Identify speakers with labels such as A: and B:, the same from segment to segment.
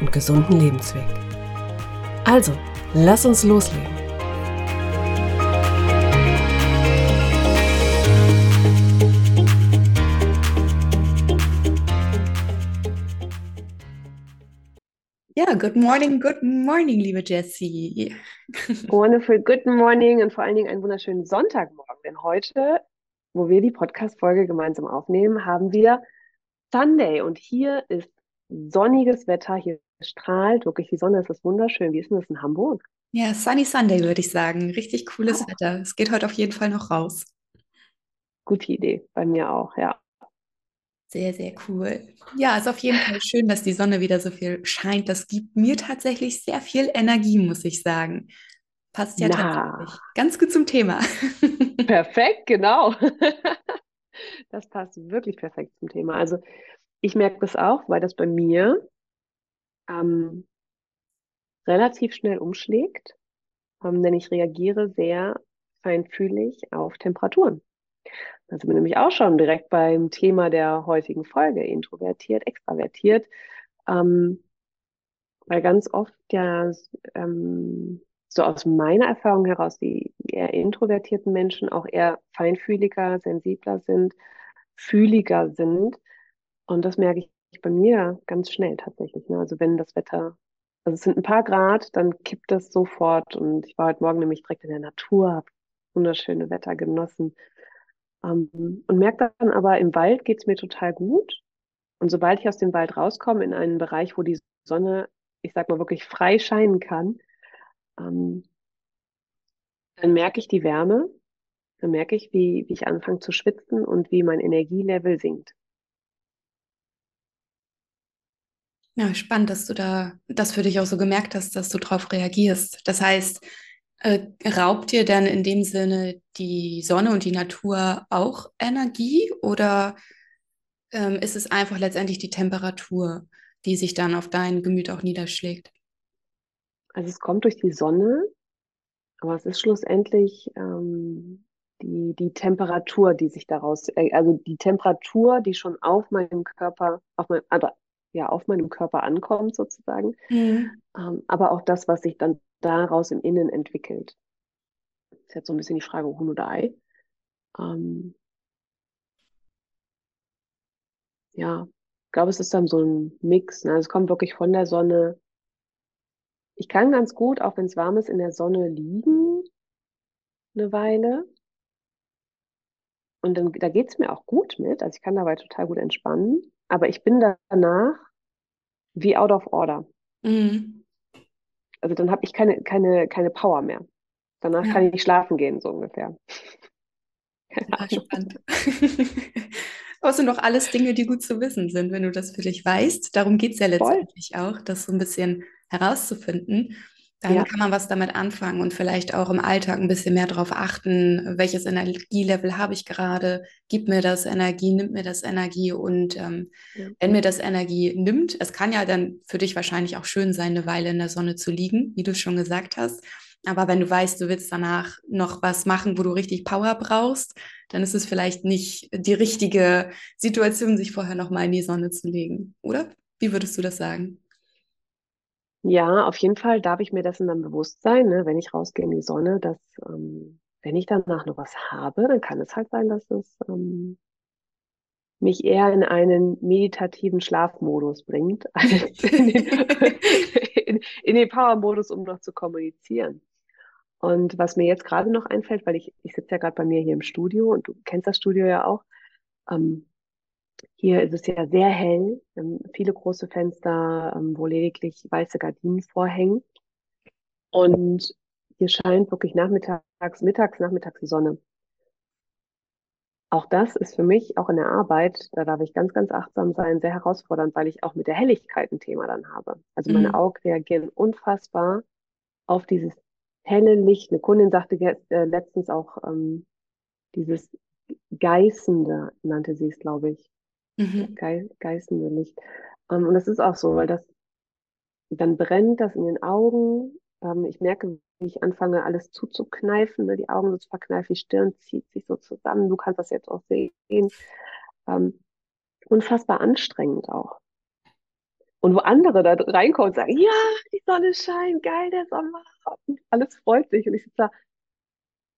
A: und gesunden Lebensweg. Also, lass uns loslegen.
B: Ja, good morning, good morning, liebe Jessie.
A: Wonderful, good morning und vor allen Dingen einen wunderschönen Sonntagmorgen. Denn heute, wo wir die Podcast-Folge gemeinsam aufnehmen, haben wir Sunday und hier ist sonniges Wetter. Hier strahlt wirklich die Sonne. Es ist wunderschön. Wie ist denn das in Hamburg?
B: Ja, Sunny Sunday würde ich sagen. Richtig cooles oh. Wetter. Es geht heute auf jeden Fall noch raus.
A: Gute Idee. Bei mir auch, ja.
B: Sehr, sehr cool. Ja, ist auf jeden Fall schön, dass die Sonne wieder so viel scheint. Das gibt mir tatsächlich sehr viel Energie, muss ich sagen. Passt ja Na. tatsächlich ganz gut zum Thema.
A: Perfekt, genau. Das passt wirklich perfekt zum Thema. Also ich merke das auch, weil das bei mir ähm, relativ schnell umschlägt, ähm, denn ich reagiere sehr feinfühlig auf Temperaturen. Da sind wir nämlich auch schon direkt beim Thema der heutigen Folge, introvertiert, extravertiert, ähm, weil ganz oft ja ähm, so aus meiner Erfahrung heraus die eher introvertierten Menschen auch eher feinfühliger, sensibler sind, fühliger sind und das merke ich bei mir ganz schnell tatsächlich. Ne? Also wenn das Wetter, also es sind ein paar Grad, dann kippt das sofort. Und ich war heute Morgen nämlich direkt in der Natur, habe wunderschöne Wetter genossen. Ähm, und merke dann aber, im Wald geht es mir total gut. Und sobald ich aus dem Wald rauskomme in einen Bereich, wo die Sonne, ich sag mal, wirklich frei scheinen kann, ähm, dann merke ich die Wärme, dann merke ich, wie, wie ich anfange zu schwitzen und wie mein Energielevel sinkt.
B: Ja, spannend, dass du da das für dich auch so gemerkt hast, dass du darauf reagierst. Das heißt, äh, raubt dir dann in dem Sinne die Sonne und die Natur auch Energie oder ähm, ist es einfach letztendlich die Temperatur, die sich dann auf dein Gemüt auch niederschlägt?
A: Also es kommt durch die Sonne, aber es ist schlussendlich ähm, die, die Temperatur, die sich daraus, äh, also die Temperatur, die schon auf meinem Körper, auf mein, also ja auf meinem Körper ankommt sozusagen, mhm. ähm, aber auch das, was sich dann daraus im Innen entwickelt. Das ist jetzt so ein bisschen die Frage, Huhn oder Ei. Ähm, ja, ich glaube, es ist dann so ein Mix. Ne? Es kommt wirklich von der Sonne. Ich kann ganz gut, auch wenn es warm ist, in der Sonne liegen eine Weile. Und dann, da geht's mir auch gut mit. Also ich kann dabei total gut entspannen. Aber ich bin danach wie out of order. Mhm. Also dann habe ich keine, keine, keine Power mehr. Danach ja. kann ich schlafen gehen, so ungefähr.
B: Ja, spannend. Aber es sind doch alles Dinge, die gut zu wissen sind, wenn du das für dich weißt. Darum geht es ja letztendlich Voll. auch, das so ein bisschen herauszufinden dann ja. kann man was damit anfangen und vielleicht auch im Alltag ein bisschen mehr darauf achten, welches Energielevel habe ich gerade, gibt mir das Energie, nimmt mir das Energie und ähm, ja. wenn mir das Energie nimmt, es kann ja dann für dich wahrscheinlich auch schön sein, eine Weile in der Sonne zu liegen, wie du schon gesagt hast. Aber wenn du weißt, du willst danach noch was machen, wo du richtig Power brauchst, dann ist es vielleicht nicht die richtige Situation, sich vorher noch mal in die Sonne zu legen, oder? Wie würdest du das sagen?
A: Ja, auf jeden Fall darf ich mir dessen dann bewusst sein, ne, wenn ich rausgehe in die Sonne, dass ähm, wenn ich danach noch was habe, dann kann es halt sein, dass es ähm, mich eher in einen meditativen Schlafmodus bringt, als in den, in, in den Power-Modus, um noch zu kommunizieren. Und was mir jetzt gerade noch einfällt, weil ich, ich sitze ja gerade bei mir hier im Studio und du kennst das Studio ja auch, ähm, hier ist es ja sehr hell, viele große Fenster, ähm, wo lediglich weiße Gardinen vorhängen. Und hier scheint wirklich nachmittags, mittags, nachmittags die Sonne. auch das ist für mich, auch in der Arbeit, da darf ich ganz, ganz achtsam sein, sehr herausfordernd, weil ich auch mit der Helligkeit ein Thema dann habe. Also meine
B: Mhm.
A: Augen reagieren unfassbar auf dieses helle Licht. Eine Kundin sagte äh, letztens auch ähm, dieses Geißende, nannte sie es, glaube ich.
B: Mhm.
A: Ge geißende Licht. Ähm, und das ist auch so, weil das, dann brennt das in den Augen. Ähm, ich merke, wie ich anfange, alles zuzukneifen, ne, die Augen so zu verkneifen, die Stirn zieht sich so zusammen. Du kannst das jetzt auch sehen. Ähm, unfassbar anstrengend auch. Und wo andere da reinkommen und sagen, ja, die Sonne scheint, geil, der Sommer, alles freut sich. Und ich sitze da,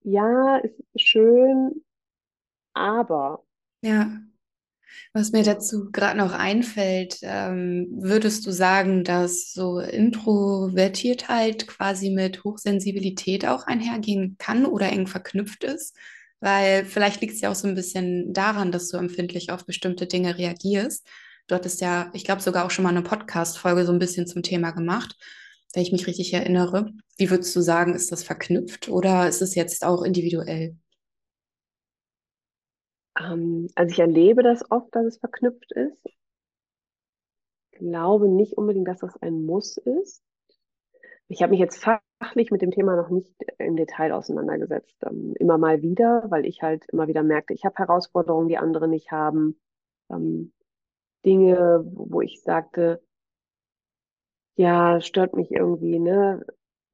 A: ja, ist schön, aber.
B: Ja. Was mir dazu gerade noch einfällt, ähm, würdest du sagen, dass so Introvertiertheit quasi mit Hochsensibilität auch einhergehen kann oder eng verknüpft ist? Weil vielleicht liegt es ja auch so ein bisschen daran, dass du empfindlich auf bestimmte Dinge reagierst. Du hattest ja, ich glaube, sogar auch schon mal eine Podcast-Folge so ein bisschen zum Thema gemacht, wenn ich mich richtig erinnere. Wie würdest du sagen, ist das verknüpft oder ist es jetzt auch individuell?
A: Ähm, also ich erlebe das oft, dass es verknüpft ist. Glaube nicht unbedingt, dass das ein Muss ist. Ich habe mich jetzt fachlich mit dem Thema noch nicht im Detail auseinandergesetzt. Ähm, immer mal wieder, weil ich halt immer wieder merkte, ich habe Herausforderungen, die andere nicht haben. Ähm, Dinge, wo ich sagte, ja, stört mich irgendwie, ne?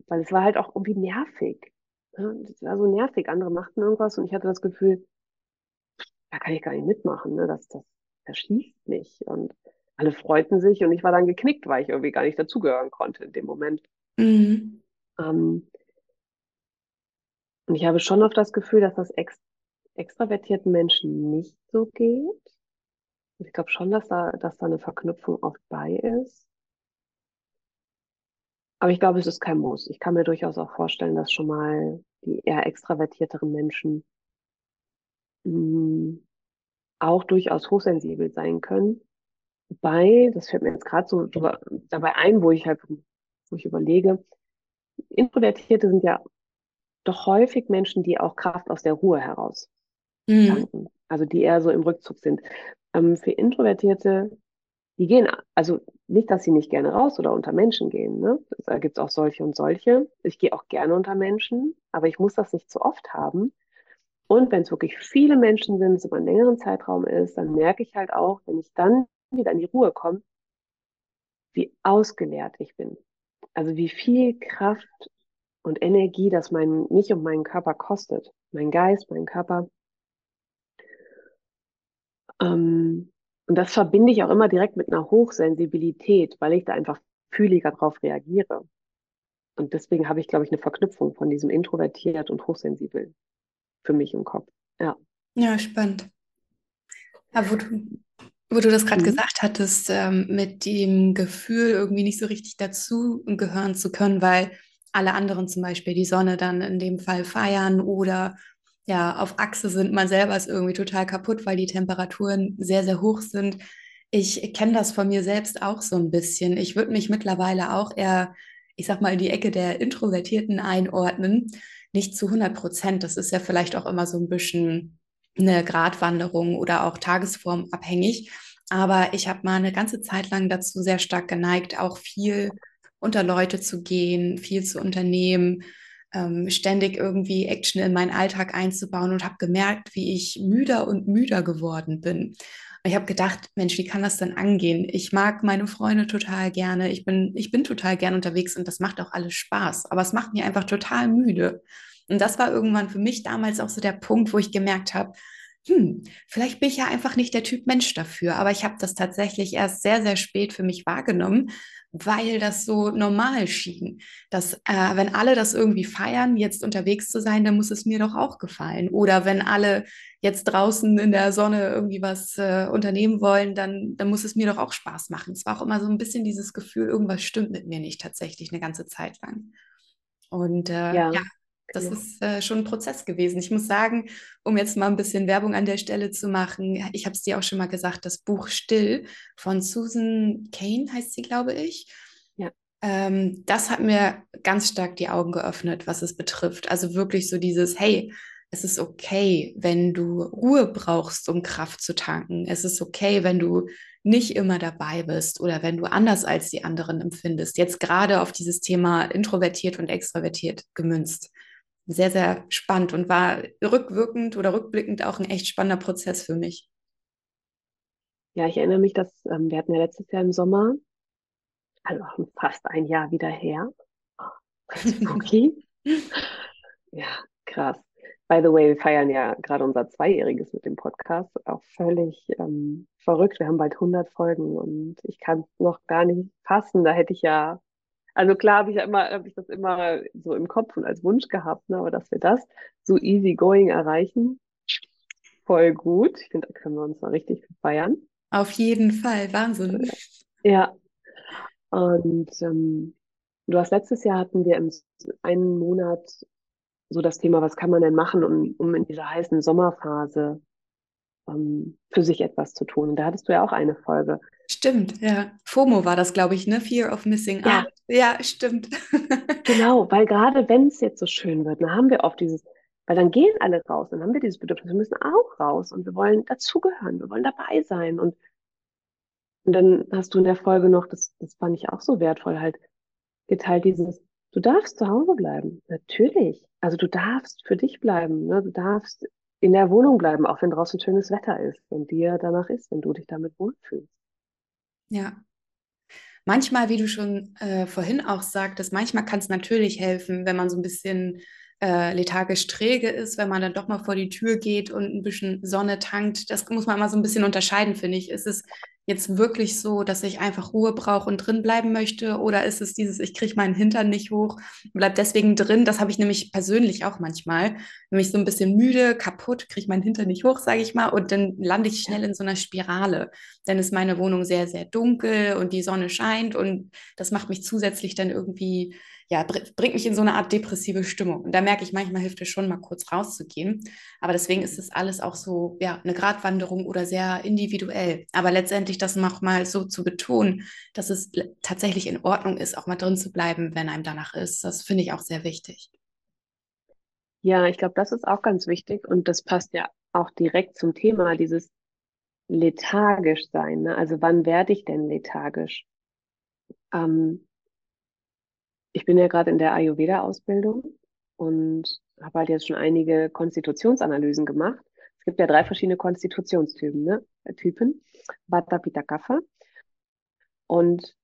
A: Weil es war halt auch irgendwie nervig. Ne? Es war so nervig. Andere machten irgendwas und ich hatte das Gefühl, da kann ich gar nicht mitmachen, ne? Das, das verschießt mich. Und alle freuten sich und ich war dann geknickt, weil ich irgendwie gar nicht dazugehören konnte in dem Moment.
B: Mhm.
A: Ähm, und ich habe schon oft das Gefühl, dass das ex extravertierten Menschen nicht so geht. Ich glaube schon, dass da, dass da eine Verknüpfung oft bei ist. Aber ich glaube, es ist kein Muss. Ich kann mir durchaus auch vorstellen, dass schon mal die eher extravertierteren Menschen mh, auch durchaus hochsensibel sein können. Wobei, das fällt mir jetzt gerade so dabei ein, wo ich halt, wo ich überlege, Introvertierte sind ja doch häufig Menschen, die auch Kraft aus der Ruhe heraus
B: Mhm.
A: tanken. Also die eher so im Rückzug sind. Ähm, für Introvertierte, die gehen, also nicht, dass sie nicht gerne raus oder unter Menschen gehen, ne? Da gibt es auch solche und solche. Ich gehe auch gerne unter Menschen, aber ich muss das nicht zu oft haben. Und wenn es wirklich viele Menschen sind, es über einen längeren Zeitraum ist, dann merke ich halt auch, wenn ich dann wieder in die Ruhe komme, wie ausgeleert ich bin. Also wie viel Kraft und Energie das mein, mich und meinen Körper kostet. Mein Geist, mein Körper. Ähm, und das verbinde ich auch immer direkt mit einer Hochsensibilität, weil ich da einfach fühliger drauf reagiere. Und deswegen habe ich, glaube ich, eine Verknüpfung von diesem introvertiert und hochsensibel für mich im Kopf. Ja.
B: Ja, spannend. Ja, wo du, wo du das gerade
A: Mhm.
B: gesagt hattest, ähm, mit dem Gefühl, irgendwie nicht so richtig dazu gehören zu können, weil alle anderen zum Beispiel die Sonne dann in dem Fall feiern oder ja, auf Achse sind, man selber ist irgendwie total kaputt, weil die Temperaturen sehr, sehr hoch sind. Ich kenne das von mir selbst auch so ein bisschen. Ich würde mich mittlerweile auch eher, ich sag mal, in die Ecke der Introvertierten einordnen. Nicht zu 100 Prozent. Das ist ja vielleicht auch immer so ein bisschen eine Gratwanderung oder auch tagesformabhängig. Aber ich habe mal eine ganze Zeit lang dazu sehr stark geneigt, auch viel unter Leute zu gehen, viel zu unternehmen, ähm, ständig irgendwie Action in meinen Alltag einzubauen und habe gemerkt, wie ich müder und müder geworden bin. Ich habe gedacht, Mensch, wie kann das denn angehen? Ich mag meine Freunde total gerne, ich bin, ich bin total gern unterwegs und das macht auch alles Spaß, aber es macht mich einfach total müde. Und das war irgendwann für mich damals auch so der Punkt, wo ich gemerkt habe, hm, vielleicht bin ich ja einfach nicht der Typ Mensch dafür, aber ich habe das tatsächlich erst sehr, sehr spät für mich wahrgenommen, weil das so normal schien, dass äh, wenn alle das irgendwie feiern, jetzt unterwegs zu sein, dann muss es mir doch auch gefallen. Oder wenn alle jetzt draußen in der Sonne irgendwie was äh, unternehmen wollen, dann, dann muss es mir doch auch Spaß machen. Es war auch immer so ein bisschen dieses Gefühl, irgendwas stimmt mit mir nicht tatsächlich eine ganze Zeit lang. Und äh, ja,
A: Ja,
B: das
A: genau.
B: ist äh, schon ein Prozess gewesen. Ich muss sagen, um jetzt mal ein bisschen Werbung an der Stelle zu machen, ich habe es dir auch schon mal gesagt, das Buch Still von Susan Kane heißt sie, glaube ich.
A: Ja.
B: Ähm, das hat mir ganz stark die Augen geöffnet, was es betrifft. Also wirklich so dieses, hey, es ist okay, wenn du Ruhe brauchst, um Kraft zu tanken. Es ist okay, wenn du nicht immer dabei bist oder wenn du anders als die anderen empfindest. Jetzt gerade auf dieses Thema introvertiert und extrovertiert gemünzt. Sehr, sehr spannend und war rückwirkend oder rückblickend auch ein echt spannender Prozess für mich.
A: Ja, ich erinnere mich, dass ähm, wir hatten ja letztes Jahr im Sommer, also fast ein Jahr wieder her. Okay. ja, krass. By the way, wir feiern ja gerade unser Zweijähriges mit dem Podcast. Auch völlig ähm, verrückt. Wir haben bald 100 Folgen und ich kann es noch gar nicht fassen. Da hätte ich ja, also klar habe ich ja immer, habe ich das immer so im Kopf und als Wunsch gehabt, ne? aber dass wir das so easy going erreichen, voll gut. Ich finde, da können wir uns mal richtig feiern.
B: Auf jeden Fall, Wahnsinn.
A: Ja. Und ähm, du hast letztes Jahr hatten wir im einen Monat so das Thema, was kann man denn machen, um, um in dieser heißen Sommerphase ähm, für sich etwas zu tun. Und da hattest du ja auch eine Folge.
B: Stimmt, ja. FOMO war das, glaube ich, ne? Fear of Missing
A: Ja.
B: Out. Ja, stimmt.
A: Genau, weil gerade wenn es jetzt so schön wird, dann haben wir oft dieses, weil dann gehen alle raus, dann haben wir dieses Bedürfnis, wir müssen auch raus und wir wollen dazugehören, wir wollen dabei sein. Und, und dann hast du in der Folge noch, das, das fand ich auch so wertvoll, halt geteilt dieses, du darfst zu Hause bleiben. Natürlich. Also du darfst für dich bleiben. Ne? Du darfst in der Wohnung bleiben, auch wenn draußen schönes Wetter ist, wenn dir danach ist, wenn du dich damit wohlfühlst.
B: Ja. Manchmal, wie du schon äh, vorhin auch sagtest, manchmal kann es natürlich helfen, wenn man so ein bisschen äh, lethargisch träge ist, wenn man dann doch mal vor die Tür geht und ein bisschen Sonne tankt. Das muss man immer so ein bisschen unterscheiden, finde ich. Ist es jetzt wirklich so, dass ich einfach Ruhe brauche und drin bleiben möchte? Oder ist es dieses, ich kriege meinen Hintern nicht hoch, bleib deswegen drin? Das habe ich nämlich persönlich auch manchmal. Nämlich so ein bisschen müde, kaputt, kriege meinen Hintern nicht hoch, sage ich mal. Und dann lande ich schnell in so einer Spirale. Dann ist meine Wohnung sehr, sehr dunkel und die Sonne scheint und das macht mich zusätzlich dann irgendwie ja, bringt mich in so eine Art depressive Stimmung. Und da merke ich, manchmal hilft es schon, mal kurz rauszugehen. Aber deswegen ist das alles auch so, ja, eine Gratwanderung oder sehr individuell. Aber letztendlich das nochmal so zu betonen, dass es tatsächlich in Ordnung ist, auch mal drin zu bleiben, wenn einem danach ist, das finde ich auch sehr wichtig.
A: Ja, ich glaube, das ist auch ganz wichtig und das passt ja auch direkt zum Thema, dieses lethargisch sein. Ne? Also wann werde ich denn lethargisch? Ähm, ich bin ja gerade in der Ayurveda-Ausbildung und habe halt jetzt schon einige Konstitutionsanalysen gemacht. Es gibt ja drei verschiedene Konstitutionstypen, ne? Typen, Vata, Pitta, Kapha. Und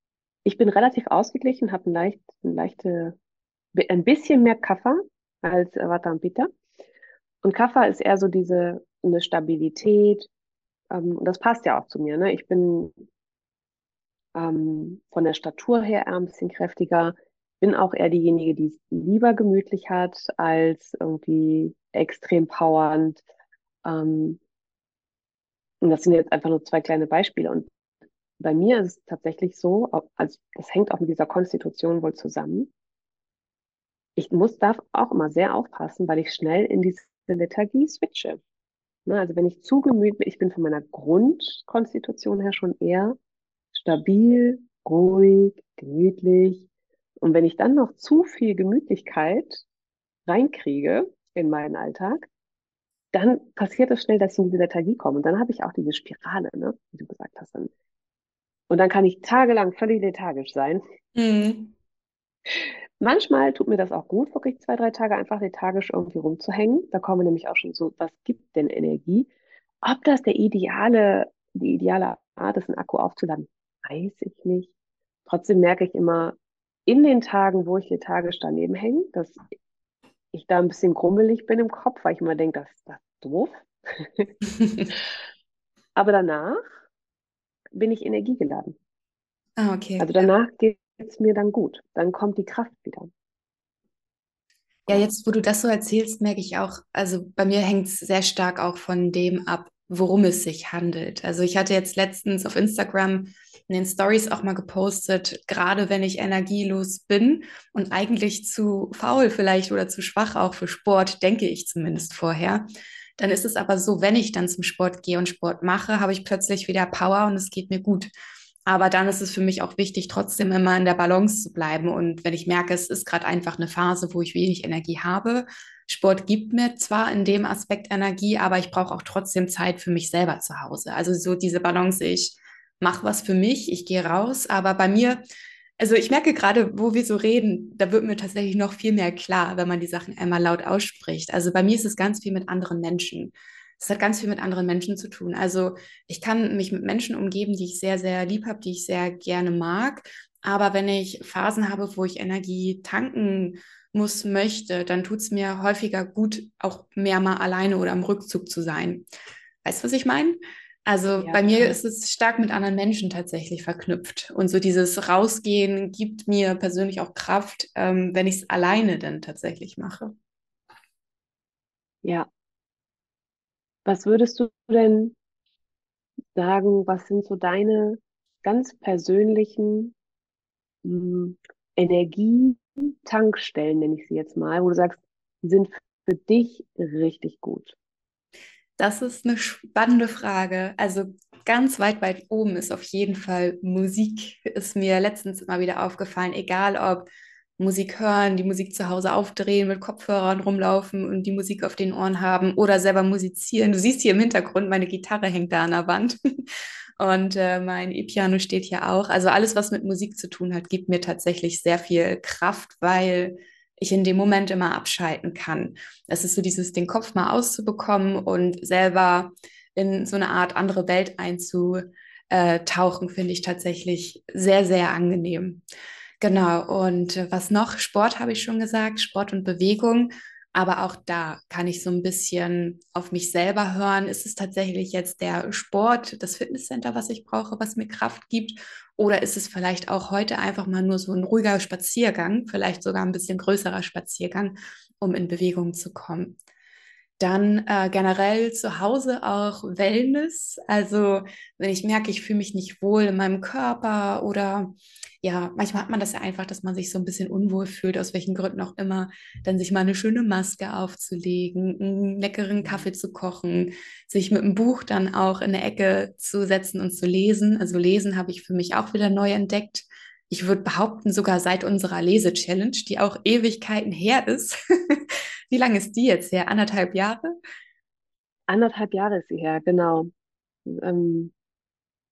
A: ich bin relativ ausgeglichen, habe ein, leicht, ein, leichte, ein bisschen mehr Kapha als Vata und Pitta. Und Kapha ist eher so diese eine Stabilität. Ähm, und das passt ja auch zu mir. Ne? Ich bin ähm, von der Statur her eher ein bisschen kräftiger bin auch eher diejenige, die es lieber gemütlich hat, als irgendwie extrem powernd. Ähm, und das sind jetzt einfach nur zwei kleine Beispiele. Und bei mir ist es tatsächlich so, also das hängt auch mit dieser Konstitution wohl zusammen. Ich muss, darf auch immer sehr aufpassen, weil ich schnell in diese Lethargie switche. Ne, also wenn ich zu gemütlich, ich bin von meiner Grundkonstitution her schon eher stabil, ruhig, gemütlich, und wenn ich dann noch zu viel Gemütlichkeit reinkriege in meinen Alltag, dann passiert es schnell, dass ich in diese Lethargie komme. Und dann habe ich auch diese Spirale, ne, wie du gesagt hast. Dann. Und dann kann ich tagelang völlig lethargisch sein. Mhm. Manchmal tut mir das auch gut, wirklich zwei, drei Tage einfach lethargisch irgendwie rumzuhängen. Da kommen nämlich auch schon so, was gibt denn Energie? Ob das der ideale, die ideale Art ist, einen Akku aufzuladen, weiß ich nicht. Trotzdem merke ich immer, in den Tagen, wo ich lethargisch daneben hänge, dass ich da ein bisschen grummelig bin im Kopf, weil ich immer denke, das, das ist doof. Aber danach bin ich energiegeladen.
B: Ah, okay.
A: Also danach geht es mir dann gut. Dann kommt die Kraft wieder.
B: Ja, jetzt, wo du das so erzählst, merke ich auch, also bei mir hängt es sehr stark auch von dem ab, worum es sich handelt. Also ich hatte jetzt letztens auf Instagram in den Stories auch mal gepostet, gerade wenn ich energielos bin und eigentlich zu faul vielleicht oder zu schwach auch für Sport, denke ich zumindest vorher. Dann ist es aber so, wenn ich dann zum Sport gehe und Sport mache, habe ich plötzlich wieder Power und es geht mir gut. Aber dann ist es für mich auch wichtig, trotzdem immer in der Balance zu bleiben. Und wenn ich merke, es ist gerade einfach eine Phase, wo ich wenig Energie habe, Sport gibt mir zwar in dem Aspekt Energie, aber ich brauche auch trotzdem Zeit für mich selber zu Hause. Also so diese Balance, ich mache was für mich, ich gehe raus, aber bei mir, also ich merke gerade, wo wir so reden, da wird mir tatsächlich noch viel mehr klar, wenn man die Sachen einmal laut ausspricht. Also bei mir ist es ganz viel mit anderen Menschen. Es hat ganz viel mit anderen Menschen zu tun. Also ich kann mich mit Menschen umgeben, die ich sehr, sehr lieb habe, die ich sehr gerne mag. Aber wenn ich Phasen habe, wo ich Energie tanken muss, möchte, dann tut es mir häufiger gut, auch mehr mal alleine oder im Rückzug zu sein. Weißt du, was ich meine? Also ja, bei mir ja. ist es stark mit anderen Menschen tatsächlich verknüpft. Und so dieses Rausgehen gibt mir persönlich auch Kraft, ähm, wenn ich es alleine dann tatsächlich mache.
A: Ja. Was würdest du denn sagen, was sind so deine ganz persönlichen hm, Energietankstellen, nenne ich sie jetzt mal, wo du sagst, die sind für dich richtig gut?
B: Das ist eine spannende Frage. Also ganz weit, weit oben ist auf jeden Fall Musik. Ist mir letztens immer wieder aufgefallen, egal ob Musik hören, die Musik zu Hause aufdrehen, mit Kopfhörern rumlaufen und die Musik auf den Ohren haben oder selber musizieren. Du siehst hier im Hintergrund, meine Gitarre hängt da an der Wand und äh, mein E-Piano steht hier auch. Also alles, was mit Musik zu tun hat, gibt mir tatsächlich sehr viel Kraft, weil ich in dem Moment immer abschalten kann. Das ist so dieses, den Kopf mal auszubekommen und selber in so eine Art andere Welt einzutauchen, finde ich tatsächlich sehr, sehr angenehm. Genau. Und was noch? Sport habe ich schon gesagt, Sport und Bewegung. Aber auch da kann ich so ein bisschen auf mich selber hören. Ist es tatsächlich jetzt der Sport, das Fitnesscenter, was ich brauche, was mir Kraft gibt? Oder ist es vielleicht auch heute einfach mal nur so ein ruhiger Spaziergang, vielleicht sogar ein bisschen größerer Spaziergang, um in Bewegung zu kommen? Dann äh, generell zu Hause auch Wellness. Also wenn ich merke, ich fühle mich nicht wohl in meinem Körper oder ja, manchmal hat man das ja einfach, dass man sich so ein bisschen unwohl fühlt, aus welchen Gründen auch immer, dann sich mal eine schöne Maske aufzulegen, einen leckeren Kaffee zu kochen, sich mit einem Buch dann auch in eine Ecke zu setzen und zu lesen. Also lesen habe ich für mich auch wieder neu entdeckt. Ich würde behaupten, sogar seit unserer Lese-Challenge, die auch Ewigkeiten her ist. Wie lange ist die jetzt her? Anderthalb Jahre?
A: Anderthalb Jahre ist sie her, genau. Ähm,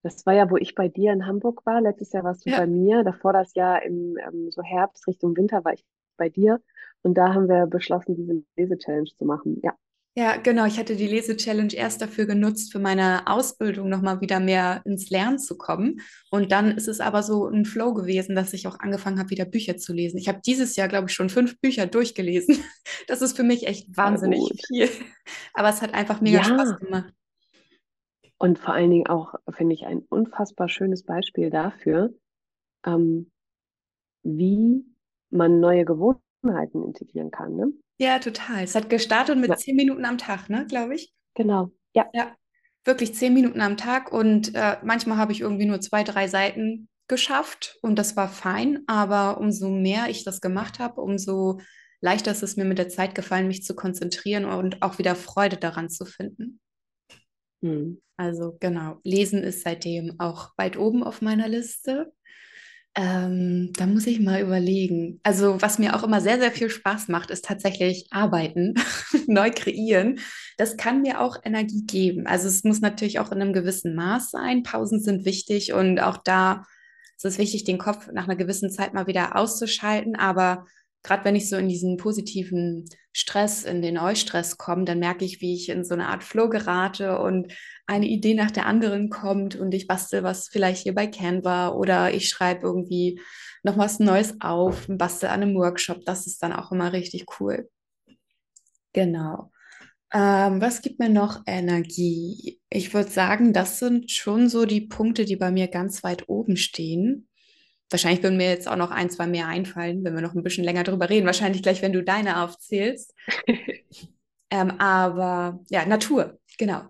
A: das war ja, wo ich bei dir in Hamburg war. Letztes Jahr warst du ja. bei mir. Davor das Jahr im ähm, so Herbst Richtung Winter war ich bei dir. Und da haben wir beschlossen, diese Lese-Challenge zu machen. Ja.
B: Ja, genau. Ich hatte die Lese-Challenge erst dafür genutzt, für meine Ausbildung nochmal wieder mehr ins Lernen zu kommen. Und dann ist es aber so ein Flow gewesen, dass ich auch angefangen habe, wieder Bücher zu lesen. Ich habe dieses Jahr, glaube ich, schon fünf Bücher durchgelesen. Das ist für mich echt wahnsinnig viel. Aber es hat einfach mega ja. Spaß gemacht.
A: Und vor allen Dingen auch, finde ich, ein unfassbar schönes Beispiel dafür, ähm, wie man neue Gewohnheiten integrieren kann. Ne?
B: Ja, total. Es hat gestartet mit ja. zehn Minuten am Tag, ne, glaube ich.
A: Genau, ja.
B: Ja, wirklich zehn Minuten am Tag und äh, manchmal habe ich irgendwie nur zwei, drei Seiten geschafft und das war fein, aber umso mehr ich das gemacht habe, umso leichter ist es mir mit der Zeit gefallen, mich zu konzentrieren und auch wieder Freude daran zu finden. Hm. Also genau, Lesen ist seitdem auch weit oben auf meiner Liste. Ähm, da muss ich mal überlegen. Also, was mir auch immer sehr, sehr viel Spaß macht, ist tatsächlich arbeiten, neu kreieren. Das kann mir auch Energie geben. Also, es muss natürlich auch in einem gewissen Maß sein. Pausen sind wichtig und auch da ist es wichtig, den Kopf nach einer gewissen Zeit mal wieder auszuschalten. Aber gerade wenn ich so in diesen positiven Stress, in den Eustress komme, dann merke ich, wie ich in so eine Art Flow gerate und eine Idee nach der anderen kommt und ich bastel was vielleicht hier bei Canva oder ich schreibe irgendwie noch was Neues auf, bastel an einem Workshop. Das ist dann auch immer richtig cool. Genau. Ähm, was gibt mir noch Energie? Ich würde sagen, das sind schon so die Punkte, die bei mir ganz weit oben stehen. Wahrscheinlich würden mir jetzt auch noch ein, zwei mehr einfallen, wenn wir noch ein bisschen länger drüber reden. Wahrscheinlich gleich, wenn du deine aufzählst. ähm, aber ja, Natur, genau.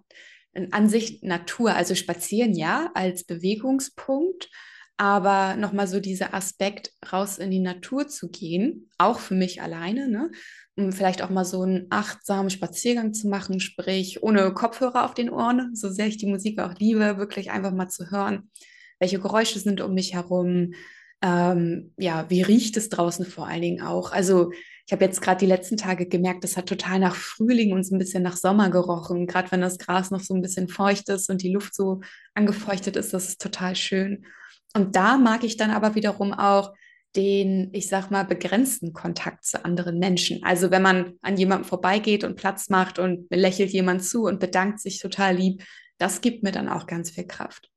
B: An sich Natur, also spazieren ja als Bewegungspunkt, aber nochmal so dieser Aspekt, raus in die Natur zu gehen, auch für mich alleine, ne? um vielleicht auch mal so einen achtsamen Spaziergang zu machen, sprich ohne Kopfhörer auf den Ohren, so sehr ich die Musik auch liebe, wirklich einfach mal zu hören, welche Geräusche sind um mich herum, ähm, ja, wie riecht es draußen vor allen Dingen auch. Also ich habe jetzt gerade die letzten Tage gemerkt, das hat total nach Frühling und so ein bisschen nach Sommer gerochen. Gerade wenn das Gras noch so ein bisschen feucht ist und die Luft so angefeuchtet ist, das ist total schön. Und da mag ich dann aber wiederum auch den, ich sag mal, begrenzten Kontakt zu anderen Menschen. Also wenn man an jemandem vorbeigeht und Platz macht und lächelt jemand zu und bedankt sich total lieb, das gibt mir dann auch ganz viel Kraft.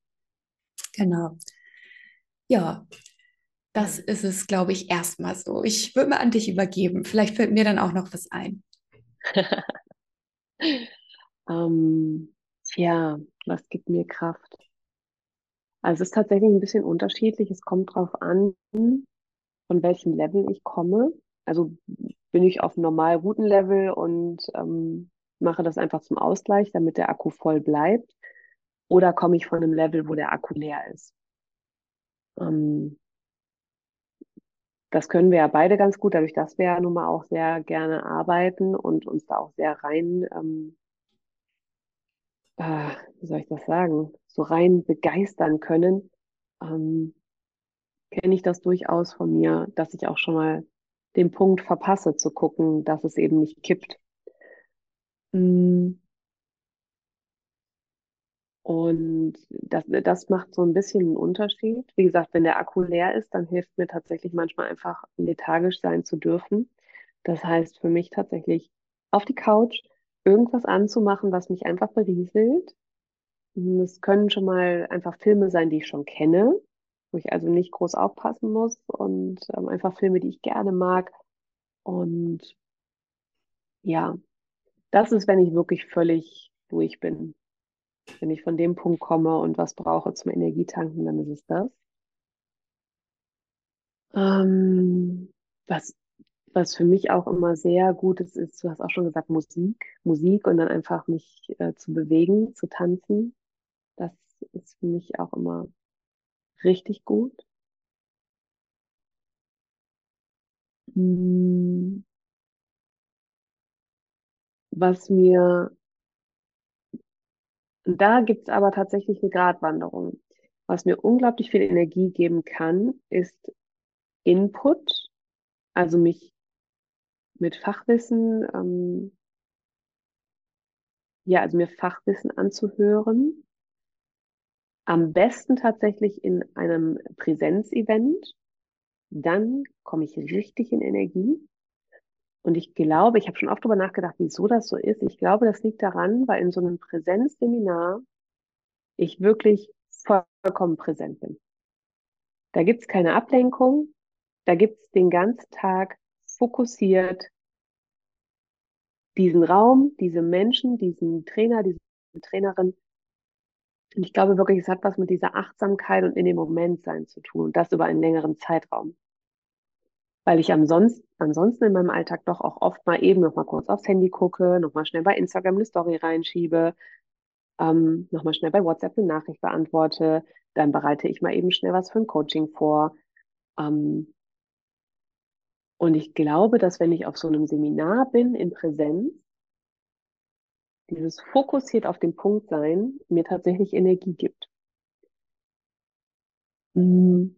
B: Genau. Ja, das ist es, glaube ich, erstmal so. Ich würde mal an dich übergeben. Vielleicht fällt mir dann auch noch was ein.
A: ähm, tja, was gibt mir Kraft? Also es ist tatsächlich ein bisschen unterschiedlich. Es kommt darauf an, von welchem Level ich komme. Also bin ich auf einem normal guten Level und ähm, mache das einfach zum Ausgleich, damit der Akku voll bleibt. Oder komme ich von einem Level, wo der Akku leer ist? Ähm, das können wir ja beide ganz gut, dadurch, dass wir ja nun mal auch sehr gerne arbeiten und uns da auch sehr rein, ähm, äh, wie soll ich das sagen, so rein begeistern können, ähm, kenne ich das durchaus von mir, dass ich auch schon mal den Punkt verpasse zu gucken, dass es eben nicht kippt. Mm. Und das, das macht so ein bisschen einen Unterschied. Wie gesagt, wenn der Akku leer ist, dann hilft mir tatsächlich manchmal einfach lethargisch sein zu dürfen. Das heißt für mich tatsächlich auf die Couch irgendwas anzumachen, was mich einfach berieselt. Es können schon mal einfach Filme sein, die ich schon kenne, wo ich also nicht groß aufpassen muss und ähm, einfach Filme, die ich gerne mag. Und ja, das ist, wenn ich wirklich völlig durch bin. Wenn ich von dem Punkt komme und was brauche zum Energietanken, dann ist es das. Ähm, was, was für mich auch immer sehr gut ist, ist, du hast auch schon gesagt, Musik. Musik und dann einfach mich äh, zu bewegen, zu tanzen. Das ist für mich auch immer richtig gut. Hm. Was mir, da gibt es aber tatsächlich eine Gratwanderung. Was mir unglaublich viel Energie geben kann, ist Input, also mich mit Fachwissen, ähm, ja, also mir Fachwissen anzuhören. Am besten tatsächlich in einem Präsenzevent. Dann komme ich richtig in Energie. Und ich glaube, ich habe schon oft darüber nachgedacht, wieso das so ist. Ich glaube, das liegt daran, weil in so einem Präsenzseminar ich wirklich vollkommen präsent bin. Da gibt es keine Ablenkung. Da gibt es den ganzen Tag fokussiert diesen Raum, diese Menschen, diesen Trainer, diese Trainerin. Und ich glaube wirklich, es hat was mit dieser Achtsamkeit und in dem Moment sein zu tun. Und das über einen längeren Zeitraum weil ich ansonsten, ansonsten in meinem Alltag doch auch oft mal eben noch mal kurz aufs Handy gucke, noch mal schnell bei Instagram eine Story reinschiebe, ähm, noch mal schnell bei WhatsApp eine Nachricht beantworte, dann bereite ich mal eben schnell was für ein Coaching vor. Ähm, und ich glaube, dass wenn ich auf so einem Seminar bin in Präsenz, dieses fokussiert auf den Punkt sein mir tatsächlich Energie gibt. Mhm.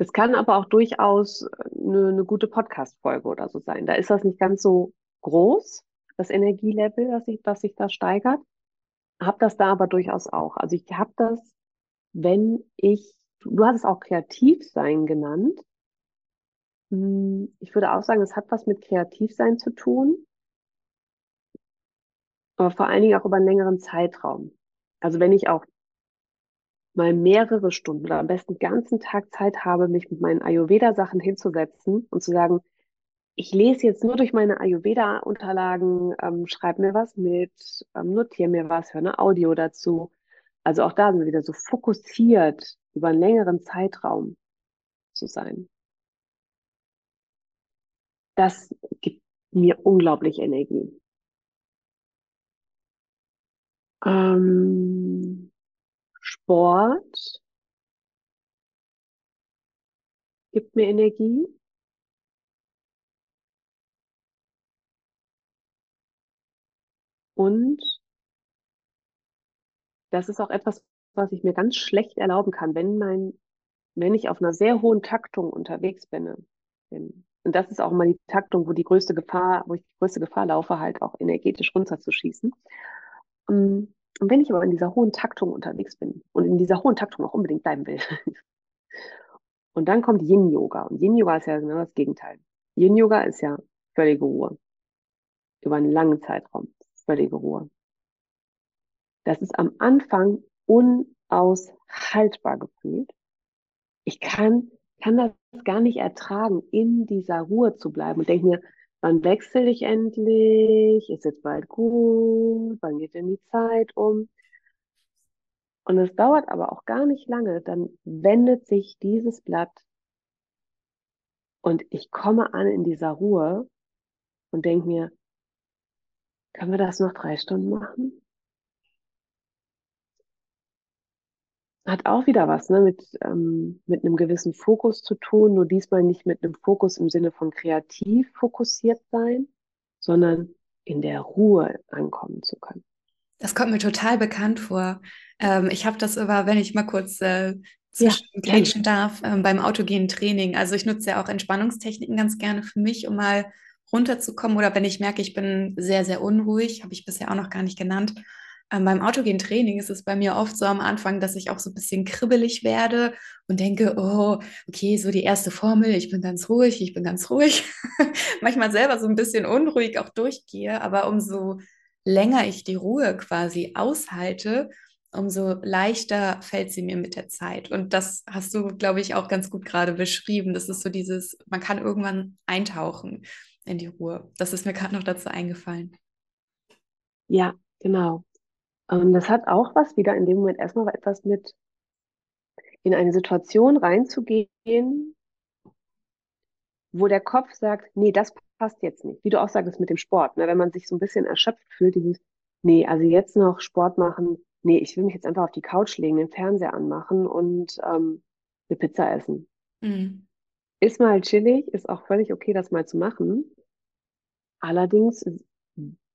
A: Das kann aber auch durchaus eine, eine gute Podcast-Folge oder so sein. Da ist das nicht ganz so groß, das Energielevel, das sich, das sich da steigert. Hab das da aber durchaus auch. Also ich habe das, wenn ich, du hast es auch Kreativsein genannt. Hm, ich würde auch sagen, es hat was mit Kreativsein zu tun, aber vor allen Dingen auch über einen längeren Zeitraum. Also wenn ich auch mal mehrere Stunden oder am besten ganzen Tag Zeit habe, mich mit meinen Ayurveda-Sachen hinzusetzen und zu sagen, ich lese jetzt nur durch meine Ayurveda-Unterlagen, ähm, schreibe mir was mit, ähm, notiere mir was, höre eine Audio dazu. Also auch da sind wir wieder so fokussiert über einen längeren Zeitraum zu sein. Das gibt mir unglaublich Energie. Ähm, Sport gibt mir Energie. Und das ist auch etwas, was ich mir ganz schlecht erlauben kann, wenn mein, wenn ich auf einer sehr hohen Taktung unterwegs bin. Und das ist auch mal die Taktung, wo die größte Gefahr, wo ich die größte Gefahr laufe, halt auch energetisch runterzuschießen. Und wenn ich aber in dieser hohen Taktung unterwegs bin und in dieser hohen Taktung auch unbedingt bleiben will, und dann kommt Yin-Yoga. Und Yin-Yoga ist ja genau das Gegenteil. Yin-Yoga ist ja völlige Ruhe. Über einen langen Zeitraum. Völlige Ruhe. Das ist am Anfang unaushaltbar gefühlt. Ich kann, kann das gar nicht ertragen, in dieser Ruhe zu bleiben und denke mir, wann wechsle ich endlich? Ist jetzt bald gut? Wann geht denn die Zeit um? Und es dauert aber auch gar nicht lange, dann wendet sich dieses Blatt und ich komme an in dieser Ruhe und denke mir, können wir das noch drei Stunden machen? Hat auch wieder was ne, mit, ähm, mit einem gewissen Fokus zu tun, nur diesmal nicht mit einem Fokus im Sinne von kreativ fokussiert sein, sondern in der Ruhe ankommen zu können.
B: Das kommt mir total bekannt vor. Ähm, ich habe das immer, wenn ich mal kurz äh, zwischengrätschen ja, darf, ähm, beim autogenen Training. Also ich nutze ja auch Entspannungstechniken ganz gerne für mich, um mal runterzukommen. Oder wenn ich merke, ich bin sehr, sehr unruhig, habe ich bisher auch noch gar nicht genannt. Ähm, beim autogenen Training ist es bei mir oft so am Anfang, dass ich auch so ein bisschen kribbelig werde und denke, oh, okay, so die erste Formel, ich bin ganz ruhig, ich bin ganz ruhig. Manchmal selber so ein bisschen unruhig auch durchgehe, aber umso länger ich die Ruhe quasi aushalte, umso leichter fällt sie mir mit der Zeit. Und das hast du, glaube ich, auch ganz gut gerade beschrieben. Das ist so dieses, man kann irgendwann eintauchen in die Ruhe. Das ist mir gerade noch dazu eingefallen.
A: Ja, genau. Und das hat auch was wieder in dem Moment erstmal etwas mit in eine Situation reinzugehen, wo der Kopf sagt, nee, das passt jetzt nicht. Wie du auch sagst mit dem Sport, ne? wenn man sich so ein bisschen erschöpft fühlt, dieses, nee, also jetzt noch Sport machen, nee, ich will mich jetzt einfach auf die Couch legen, den Fernseher anmachen und ähm, eine Pizza essen. Mhm. Ist mal chillig, ist auch völlig okay, das mal zu machen. Allerdings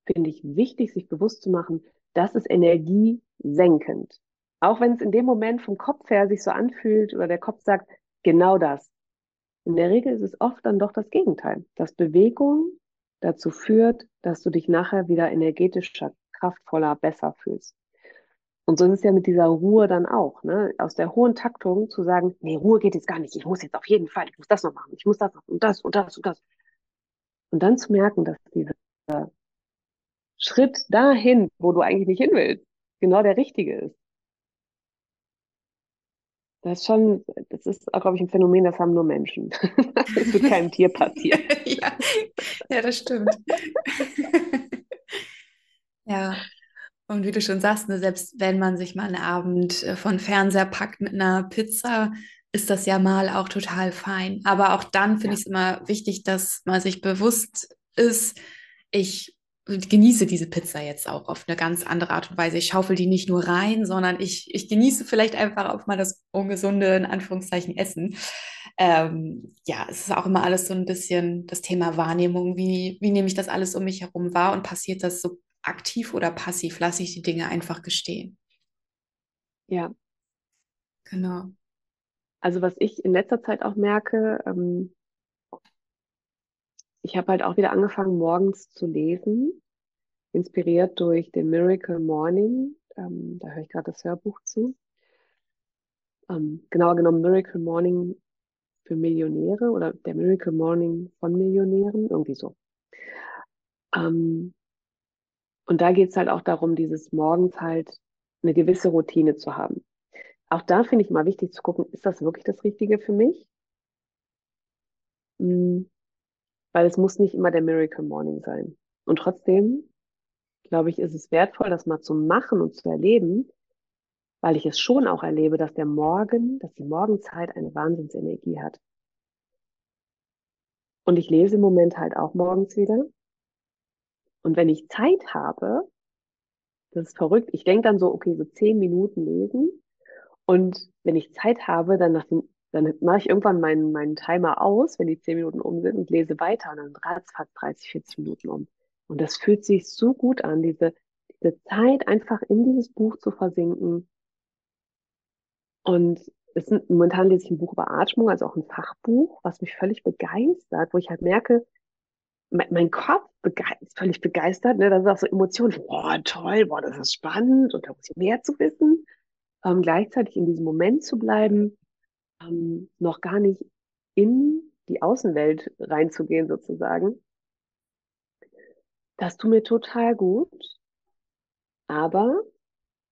A: finde ich wichtig, sich bewusst zu machen, das ist energiesenkend. Auch wenn es in dem Moment vom Kopf her sich so anfühlt oder der Kopf sagt, genau das. In der Regel ist es oft dann doch das Gegenteil, dass Bewegung dazu führt, dass du dich nachher wieder energetischer, kraftvoller, besser fühlst. Und so ist es ja mit dieser Ruhe dann auch, ne? Aus der hohen Taktung zu sagen, nee, Ruhe geht jetzt gar nicht, ich muss jetzt auf jeden Fall, ich muss das noch machen, ich muss das noch und das und das und das. Und dann zu merken, dass dieser Schritt dahin, wo du eigentlich nicht hin willst, genau der richtige ist. Das ist schon, das ist, glaube ich, ein Phänomen, das haben nur Menschen. das mit keinem Tier passiert.
B: ja. ja, das stimmt. ja. Und wie du schon sagst, ne, selbst wenn man sich mal einen Abend äh, von Fernseher packt mit einer Pizza, ist das ja mal auch total fein. Aber auch dann finde ja. ich es immer wichtig, dass man sich bewusst ist, ich genieße diese Pizza jetzt auch auf eine ganz andere Art und Weise. Ich schaufel die nicht nur rein, sondern ich, ich genieße vielleicht einfach auch mal das ungesunde, in Anführungszeichen, Essen. Ähm, ja, es ist auch immer alles so ein bisschen das Thema Wahrnehmung. Wie, wie nehme ich das alles um mich herum wahr und passiert das so aktiv oder passiv? Lasse ich die Dinge einfach gestehen?
A: Ja.
B: Genau.
A: Also was ich in letzter Zeit auch merke, ähm, ich habe halt auch wieder angefangen, morgens zu lesen, inspiriert durch den Miracle Morning. Ähm, da höre ich gerade das Hörbuch zu. Ähm, genauer genommen Miracle Morning für Millionäre oder der Miracle Morning von Millionären, irgendwie so. Ähm, und da geht es halt auch darum, dieses morgens halt eine gewisse Routine zu haben. Auch da finde ich mal wichtig zu gucken, ist das wirklich das Richtige für mich? Hm, weil es muss nicht immer der Miracle Morning sein. Und trotzdem, glaube ich, ist es wertvoll, das mal zu machen und zu erleben, weil ich es schon auch erlebe, dass der Morgen, dass die Morgenzeit eine Wahnsinnsenergie hat. Und ich lese im Moment halt auch morgens wieder. Und wenn ich Zeit habe, das ist verrückt, ich denke dann so, okay, so zehn Minuten lesen. Und wenn ich Zeit habe, dann nach den dann mache ich irgendwann meinen, meinen Timer aus, wenn die zehn Minuten um sind und lese weiter und dann ratzfatz 30, 40 Minuten um. Und das fühlt sich so gut an, diese, diese Zeit einfach in dieses Buch zu versinken und ist ein, momentan lese ich ein Buch über Atmung, also auch ein Fachbuch, was mich völlig begeistert, wo ich halt merke, mein, mein Kopf ist völlig begeistert, ne? Da sind auch so Emotionen, boah, toll, boah, das ist spannend und da muss ich mehr zu wissen. Ähm, gleichzeitig in diesem Moment zu bleiben, ähm, noch gar nicht in die Außenwelt reinzugehen sozusagen. Das tut mir total gut. Aber,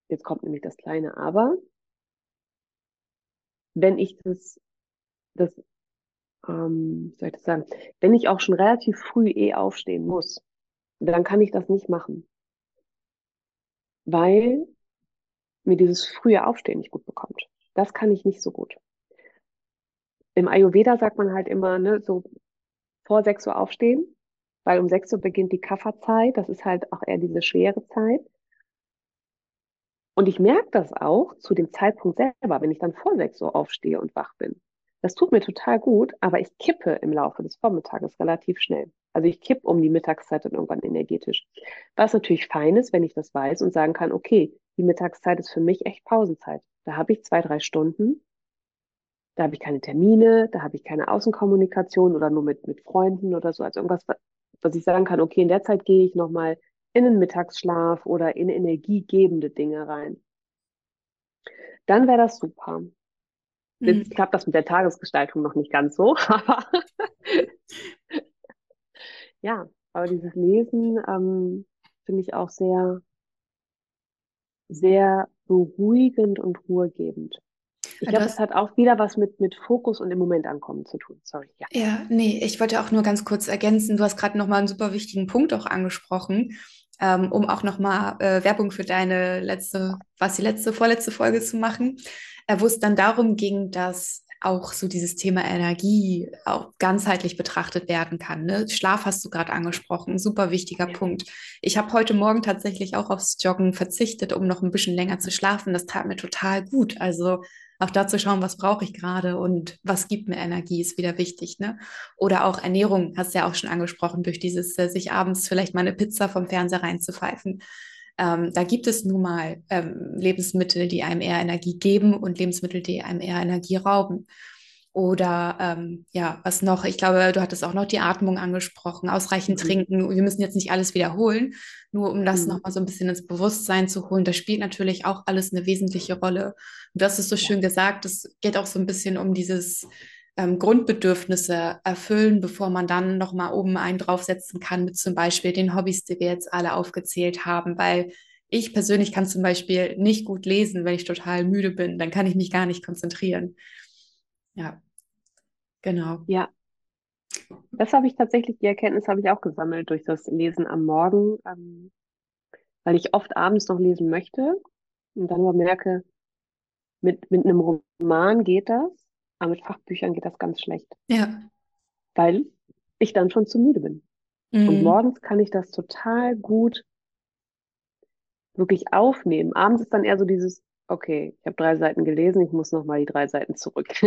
A: jetzt kommt nämlich das kleine Aber, wenn ich das, das, ähm, soll ich das sagen, wenn ich auch schon relativ früh eh aufstehen muss, dann kann ich das nicht machen. Weil mir dieses frühe Aufstehen nicht gut bekommt. Das kann ich nicht so gut. Im Ayurveda sagt man halt immer, ne, so vor 6 Uhr aufstehen, weil um 6 Uhr beginnt die Kafferzeit. Das ist halt auch eher diese schwere Zeit. Und ich merke das auch zu dem Zeitpunkt selber, wenn ich dann vor 6 Uhr aufstehe und wach bin. Das tut mir total gut, aber ich kippe im Laufe des Vormittages relativ schnell. Also ich kippe um die Mittagszeit dann irgendwann energetisch. Was natürlich fein ist, wenn ich das weiß und sagen kann, okay, die Mittagszeit ist für mich echt Pausenzeit. Da habe ich zwei, drei Stunden. Da habe ich keine Termine, da habe ich keine Außenkommunikation oder nur mit, mit Freunden oder so. Also irgendwas, was ich sagen kann, okay, in der Zeit gehe ich nochmal in den Mittagsschlaf oder in energiegebende Dinge rein. Dann wäre das super. Mhm. Jetzt klappt das mit der Tagesgestaltung noch nicht ganz so, aber ja, aber dieses Lesen ähm, finde ich auch sehr, sehr beruhigend und ruhegebend. Ich glaube, das hat auch wieder was mit, mit Fokus und im Moment ankommen zu tun. Sorry.
B: Ja. ja, nee, ich wollte auch nur ganz kurz ergänzen. Du hast gerade nochmal einen super wichtigen Punkt auch angesprochen ähm, um auch nochmal äh, Werbung für deine letzte, was die letzte, vorletzte Folge zu machen, äh, wo es dann darum ging, dass auch so dieses Thema Energie auch ganzheitlich betrachtet werden kann. Ne? Schlaf hast du gerade angesprochen, super wichtiger ja. Punkt. Ich habe heute Morgen tatsächlich auch aufs Joggen verzichtet, um noch ein bisschen länger zu schlafen. Das tat mir total gut. Also auch da zu schauen, was brauche ich gerade und was gibt mir Energie, ist wieder wichtig. Ne? Oder auch Ernährung, hast du ja auch schon angesprochen, durch dieses, äh, sich abends vielleicht mal eine Pizza vom Fernseher reinzupfeifen. Ähm, da gibt es nun mal ähm, Lebensmittel, die einem eher Energie geben und Lebensmittel, die einem eher Energie rauben. Oder ähm, ja, was noch? Ich glaube, du hattest auch noch die Atmung angesprochen, ausreichend mhm. trinken. Wir müssen jetzt nicht alles wiederholen, nur um das mhm. nochmal so ein bisschen ins Bewusstsein zu holen. Das spielt natürlich auch alles eine wesentliche Rolle. Und das ist so schön gesagt. Es geht auch so ein bisschen um dieses ähm, Grundbedürfnisse erfüllen, bevor man dann nochmal oben einen draufsetzen kann mit zum Beispiel den Hobbys, die wir jetzt alle aufgezählt haben, weil ich persönlich kann zum Beispiel nicht gut lesen, wenn ich total müde bin. Dann kann ich mich gar nicht konzentrieren. Ja, genau.
A: Ja, das habe ich tatsächlich, die Erkenntnis habe ich auch gesammelt durch das Lesen am Morgen, ähm, weil ich oft abends noch lesen möchte und dann aber merke, mit, mit einem Roman geht das, aber mit Fachbüchern geht das ganz schlecht.
B: Ja.
A: Weil ich dann schon zu müde bin. Mhm. Und morgens kann ich das total gut wirklich aufnehmen. Abends ist dann eher so dieses, okay, ich habe drei Seiten gelesen, ich muss noch mal die drei Seiten zurück.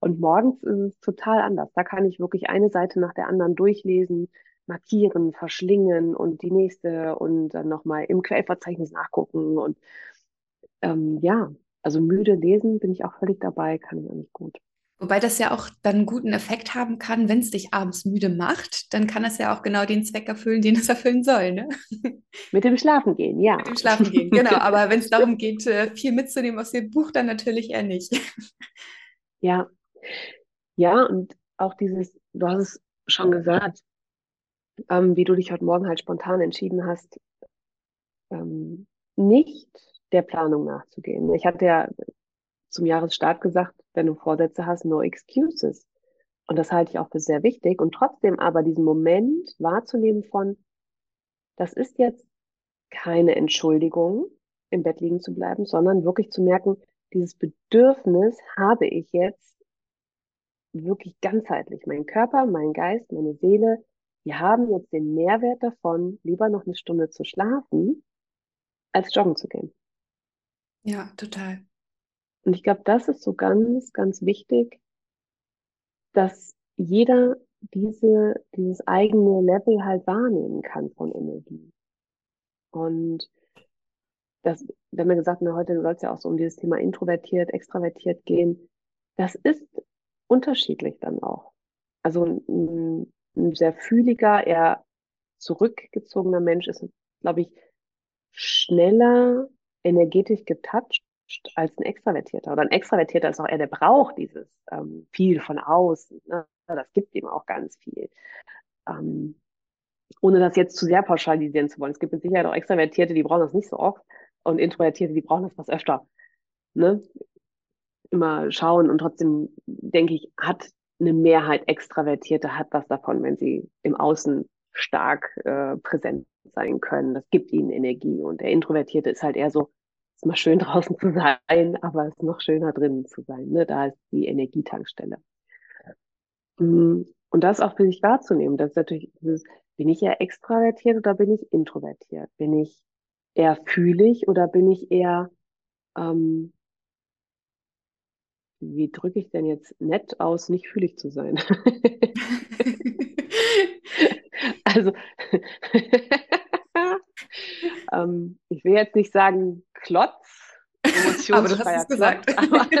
A: Und morgens ist es total anders. Da kann ich wirklich eine Seite nach der anderen durchlesen, markieren, verschlingen und die nächste und dann nochmal im Quellverzeichnis nachgucken. Und ähm, ja, also müde lesen bin ich auch völlig dabei, kann ich auch nicht gut.
B: Wobei das ja auch dann einen guten Effekt haben kann, wenn es dich abends müde macht, dann kann es ja auch genau den Zweck erfüllen, den es erfüllen soll. Ne?
A: Mit dem Schlafen gehen, ja.
B: Mit dem Schlafen gehen, genau. Aber wenn es darum geht, äh, viel mitzunehmen aus dem Buch, dann natürlich eher nicht.
A: Ja, ja, und auch dieses, du hast es schon gesagt, ähm, wie du dich heute Morgen halt spontan entschieden hast, ähm, nicht der Planung nachzugehen. Ich hatte ja zum Jahresstart gesagt, wenn du Vorsätze hast, no excuses. Und das halte ich auch für sehr wichtig. Und trotzdem aber diesen Moment wahrzunehmen von, das ist jetzt keine Entschuldigung, im Bett liegen zu bleiben, sondern wirklich zu merken, dieses Bedürfnis habe ich jetzt wirklich ganzheitlich. Mein Körper, mein Geist, meine Seele, wir haben jetzt den Mehrwert davon, lieber noch eine Stunde zu schlafen, als joggen zu gehen.
B: Ja, total.
A: Und ich glaube, das ist so ganz, ganz wichtig, dass jeder diese, dieses eigene Level halt wahrnehmen kann von Energie. Und das, haben ja gesagt, na, heute soll es ja auch so um dieses Thema introvertiert, extravertiert gehen. Das ist unterschiedlich dann auch. Also ein, ein sehr fühliger, eher zurückgezogener Mensch ist, glaube ich, schneller energetisch getoucht als ein Extravertierter. Oder ein Extravertierter ist auch eher, der braucht dieses ähm, viel von außen. Ne? Das gibt ihm auch ganz viel. Ähm, ohne das jetzt zu sehr pauschalisieren zu wollen. Es gibt mit Sicherheit auch Extravertierte, die brauchen das nicht so oft und Introvertierte, die brauchen das was öfter. Ne? Immer schauen und trotzdem denke ich, hat eine Mehrheit Extravertierte hat was davon, wenn sie im Außen stark äh, präsent sein können. Das gibt ihnen Energie. Und der Introvertierte ist halt eher so, ist mal schön draußen zu sein, aber es ist noch schöner drinnen zu sein. Ne? Da ist die Energietankstelle. Mhm. Und das auch für sich wahrzunehmen. Das ist natürlich, bin ich eher extravertiert oder bin ich introvertiert? Bin ich eher fühlig oder bin ich eher, ähm, wie drücke ich denn jetzt nett aus, nicht fühlig zu sein? also, ähm, ich will jetzt nicht sagen Klotz,
B: aber du hast es gesagt. aber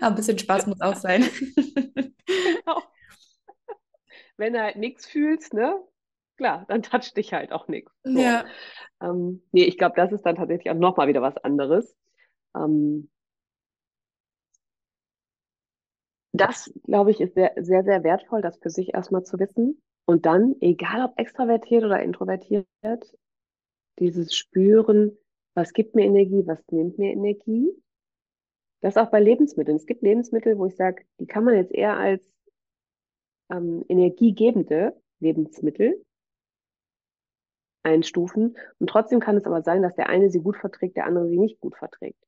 B: ein bisschen Spaß muss auch sein. genau.
A: Wenn du halt nichts fühlst, ne? Klar, dann toucht dich halt auch nichts.
B: So. Ja.
A: Ähm, nee, ich glaube, das ist dann tatsächlich auch nochmal wieder was anderes. Ähm, das, glaube ich, ist sehr, sehr, sehr wertvoll, das für sich erstmal zu wissen. Und dann, egal ob extravertiert oder introvertiert, dieses Spüren, was gibt mir Energie, was nimmt mir Energie. Das auch bei Lebensmitteln. Es gibt Lebensmittel, wo ich sage, die kann man jetzt eher als ähm, energiegebende Lebensmittel einstufen. Und trotzdem kann es aber sein, dass der eine sie gut verträgt, der andere sie nicht gut verträgt.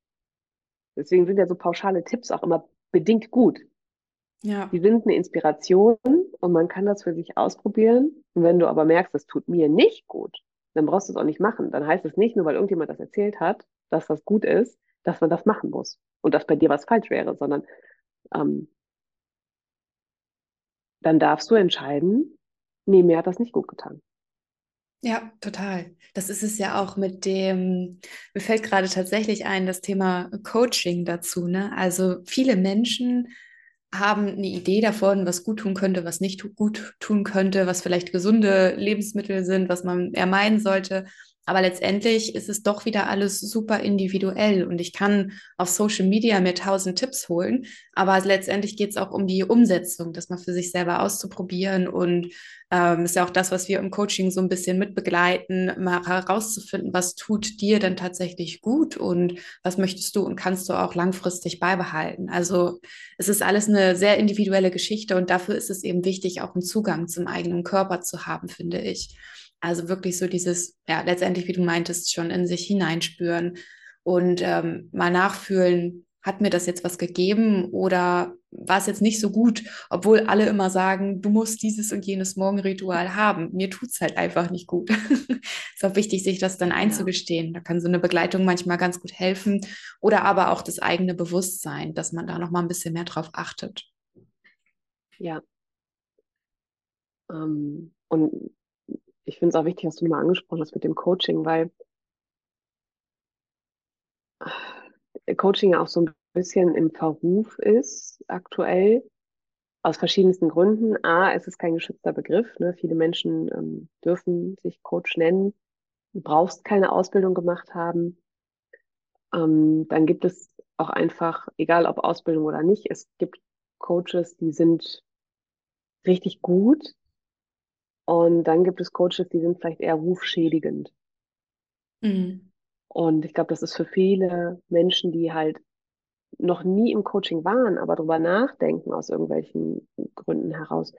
A: Deswegen sind ja so pauschale Tipps auch immer bedingt gut.
B: Ja.
A: Die sind eine Inspiration und man kann das für sich ausprobieren. Und wenn du aber merkst, das tut mir nicht gut, dann brauchst du es auch nicht machen. Dann heißt es nicht nur, weil irgendjemand das erzählt hat, dass das gut ist, dass man das machen muss und dass bei dir was falsch wäre, sondern ähm, dann darfst du entscheiden, nee, mir hat das nicht gut getan.
B: Ja, total. Das ist es ja auch mit dem, mir fällt gerade tatsächlich ein, das Thema Coaching dazu. Ne? Also viele Menschen haben eine Idee davon, was gut tun könnte, was nicht gut tun könnte, was vielleicht gesunde Lebensmittel sind, was man eher meiden sollte. Aber letztendlich ist es doch wieder alles super individuell und ich kann auf Social Media mir tausend Tipps holen, aber letztendlich geht es auch um die Umsetzung, das mal für sich selber auszuprobieren und ähm, ist ja auch das, was wir im Coaching so ein bisschen mitbegleiten, mal herauszufinden, was tut dir denn tatsächlich gut und was möchtest du und kannst du auch langfristig beibehalten. Also es ist alles eine sehr individuelle Geschichte und dafür ist es eben wichtig, auch einen Zugang zum eigenen Körper zu haben, finde ich. Also wirklich so dieses, ja, letztendlich, wie du meintest, schon in sich hineinspüren und ähm, mal nachfühlen, hat mir das jetzt was gegeben oder war es jetzt nicht so gut, obwohl alle immer sagen, du musst dieses und jenes Morgenritual haben. Mir tut es halt einfach nicht gut. ist auch wichtig, sich das dann einzugestehen. Da kann so eine Begleitung manchmal ganz gut helfen oder aber auch das eigene Bewusstsein, dass man da noch mal ein bisschen mehr drauf achtet.
A: Ja. Ähm, und ich finde es auch wichtig, dass du nochmal angesprochen hast mit dem Coaching, weil Coaching auch so ein bisschen im Verruf ist aktuell, aus verschiedensten Gründen. A, es ist kein geschützter Begriff. Ne? Viele Menschen ähm, dürfen sich Coach nennen. Du brauchst keine Ausbildung gemacht haben. Ähm, dann gibt es auch einfach, egal ob Ausbildung oder nicht, es gibt Coaches, die sind richtig gut, und dann gibt es Coaches, die sind vielleicht eher rufschädigend. Mhm. Und ich glaube, das ist für viele Menschen, die halt noch nie im Coaching waren, aber darüber nachdenken aus irgendwelchen Gründen heraus,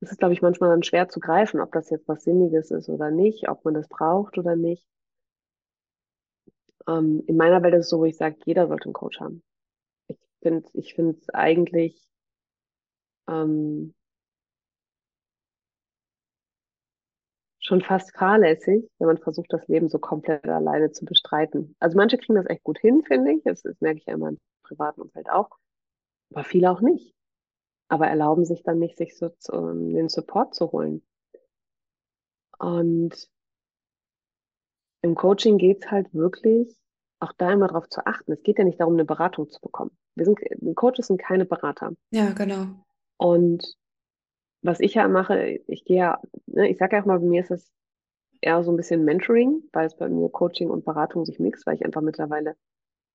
A: ist es, glaube ich, manchmal dann schwer zu greifen, ob das jetzt was Sinniges ist oder nicht, ob man das braucht oder nicht. Ähm, in meiner Welt ist es so, wo ich sage, jeder sollte einen Coach haben. Ich finde ich finde es eigentlich ähm, schon fast fahrlässig, wenn man versucht, das Leben so komplett alleine zu bestreiten. Also manche kriegen das echt gut hin, finde ich. Das, das merke ich ja in meinem privaten Umfeld auch. Aber viele auch nicht. Aber erlauben sich dann nicht, sich so zu, den Support zu holen. Und im Coaching geht es halt wirklich auch da immer darauf zu achten. Es geht ja nicht darum, eine Beratung zu bekommen. Wir sind, Coaches sind keine Berater.
B: Ja, genau.
A: Und was ich ja mache, ich gehe ja, ne, ich sage ja auch mal, bei mir ist es eher so ein bisschen Mentoring, weil es bei mir Coaching und Beratung sich mixt, weil ich einfach mittlerweile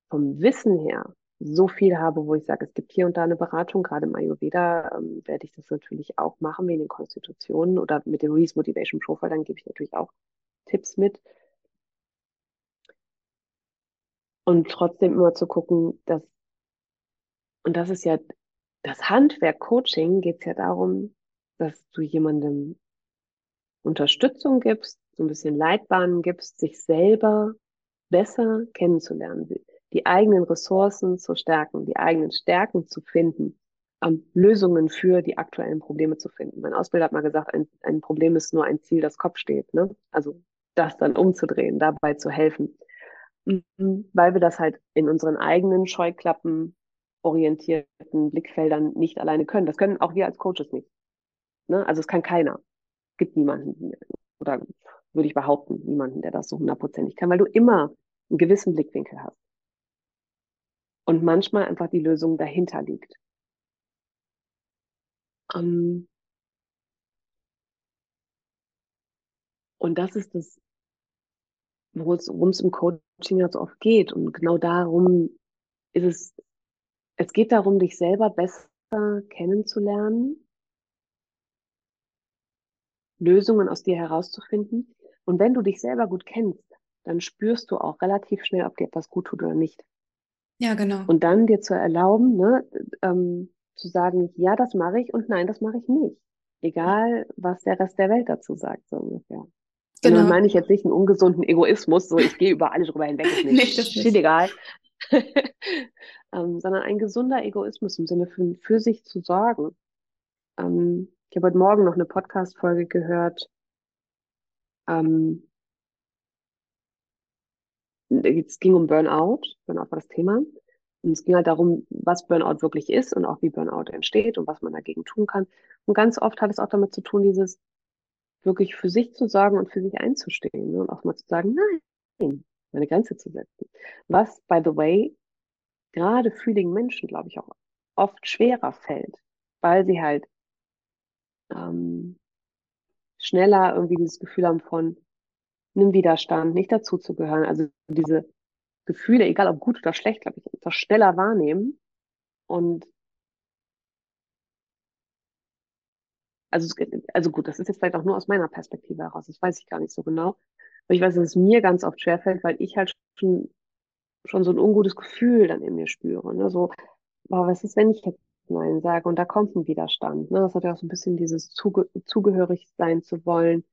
A: vom Wissen her so viel habe, wo ich sage, es gibt hier und da eine Beratung. Gerade im Ayurveda ähm, werde ich das natürlich auch machen, wegen den Konstitutionen oder mit dem Reese Motivation Profile, dann gebe ich natürlich auch Tipps mit. Und trotzdem immer zu gucken, dass, und das ist ja das Handwerk Coaching, geht es ja darum, dass du jemandem Unterstützung gibst, so ein bisschen Leitbahnen gibst, sich selber besser kennenzulernen, die eigenen Ressourcen zu stärken, die eigenen Stärken zu finden, um, Lösungen für die aktuellen Probleme zu finden. Mein Ausbilder hat mal gesagt, ein, ein Problem ist nur ein Ziel, das Kopf steht. Ne? Also das dann umzudrehen, dabei zu helfen. Mhm. weil wir das halt in unseren eigenen Scheuklappen orientierten Blickfeldern nicht alleine können. Das können auch wir als Coaches nicht. Ne? Also es kann keiner. Es gibt niemanden, oder würde ich behaupten, niemanden, der das so hundertprozentig kann, weil du immer einen gewissen Blickwinkel hast. Und manchmal einfach die Lösung dahinter liegt. Um, ähm, und das ist das worum es im Coaching so oft geht. Und genau darum ist es, es geht darum, dich selber besser kennenzulernen, Lösungen aus dir herauszufinden. Und wenn du dich selber gut kennst, dann spürst du auch relativ schnell, ob dir etwas gut tut oder nicht.
B: Ja, genau.
A: Und dann dir zu erlauben, ne, ähm, zu sagen, ja, das mache ich und nein, das mache ich nicht. Egal, was der Rest der Welt dazu sagt, so ungefähr. Genau. Und dann meine ich jetzt nicht einen ungesunden Egoismus, so ich gehe über alle drüber hinweg, ist mir nee, shit egal. ähm, sondern ein gesunder Egoismus im Sinne von für sich zu sorgen. Ähm, ich habe heute Morgen noch eine Podcast-Folge gehört. Ähm, es ging um Burnout. Burnout war das Thema. Und es ging halt darum, was Burnout wirklich ist und auch wie Burnout entsteht und was man dagegen tun kann. Und ganz oft hat es auch damit zu tun, dieses, wirklich für sich zu sagen und für sich einzustehen ne? und auch mal zu sagen, nein, meine Grenze zu setzen. Was, by the way, gerade fühligen Menschen, glaube ich, auch oft schwerer fällt, weil sie halt ähm, schneller irgendwie dieses Gefühl haben von einem Widerstand, nicht dazuzugehören. Also diese Gefühle, egal ob gut oder schlecht, glaube ich, etwas schneller wahrnehmen und Also, also gut, das ist jetzt vielleicht auch nur aus meiner Perspektive heraus, das weiß ich gar nicht so genau. Aber ich weiß, dass es mir ganz oft schwerfällt, weil ich halt schon, schon so ein ungutes Gefühl dann in mir spüre. Ne? So, boah, was ist, wenn ich jetzt Nein sage und da kommt ein Widerstand. Ne? Das hat ja auch so ein bisschen dieses Zuge zugehörig sein zu wollen,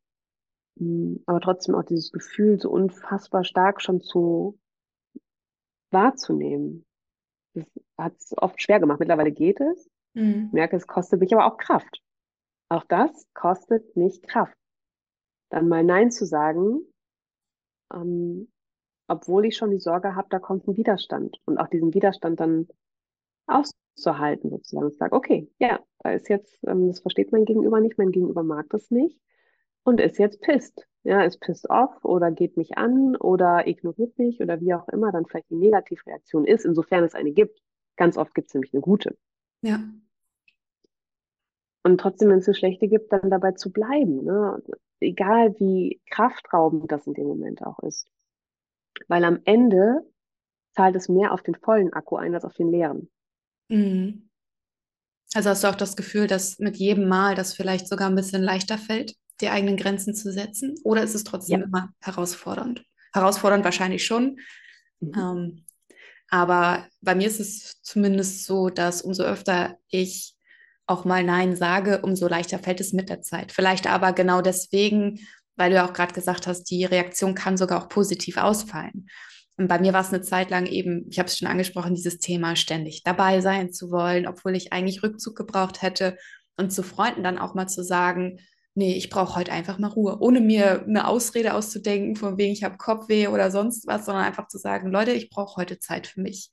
A: hm, aber trotzdem auch dieses Gefühl so unfassbar stark schon zu wahrzunehmen. Das hat es oft schwer gemacht. Mittlerweile geht es. Mhm. Ich merke, es kostet mich aber auch Kraft. Auch das kostet mich Kraft. Dann mal Nein zu sagen, ähm, obwohl ich schon die Sorge habe, da kommt ein Widerstand. Und auch diesen Widerstand dann auszuhalten, sozusagen. Ich sage, okay, ja, da ist jetzt, ähm, das versteht mein Gegenüber nicht, mein Gegenüber mag das nicht und ist jetzt pisst. Ja, ist pissed off oder geht mich an oder ignoriert mich oder wie auch immer dann vielleicht die Negativreaktion ist, insofern es eine gibt. Ganz oft gibt es nämlich eine gute.
B: Ja.
A: Und trotzdem, wenn es eine schlechte gibt, dann dabei zu bleiben. Ne? Egal wie kraftraubend das in dem Moment auch ist. Weil am Ende zahlt es mehr auf den vollen Akku ein als auf den leeren.
B: Mhm. Also hast du auch das Gefühl, dass mit jedem Mal das vielleicht sogar ein bisschen leichter fällt, die eigenen Grenzen zu setzen? Oder ist es trotzdem ja. immer herausfordernd? Herausfordernd wahrscheinlich schon. Mhm. Ähm, aber bei mir ist es zumindest so, dass umso öfter ich auch mal Nein sage, umso leichter fällt es mit der Zeit. Vielleicht aber genau deswegen, weil du ja auch gerade gesagt hast, die Reaktion kann sogar auch positiv ausfallen. Und bei mir war es eine Zeit lang eben, ich habe es schon angesprochen, dieses Thema ständig dabei sein zu wollen, obwohl ich eigentlich Rückzug gebraucht hätte. Und zu Freunden dann auch mal zu sagen, nee, ich brauche heute einfach mal Ruhe, ohne mir eine Ausrede auszudenken, von wegen ich habe Kopfweh oder sonst was, sondern einfach zu sagen, Leute, ich brauche heute Zeit für mich.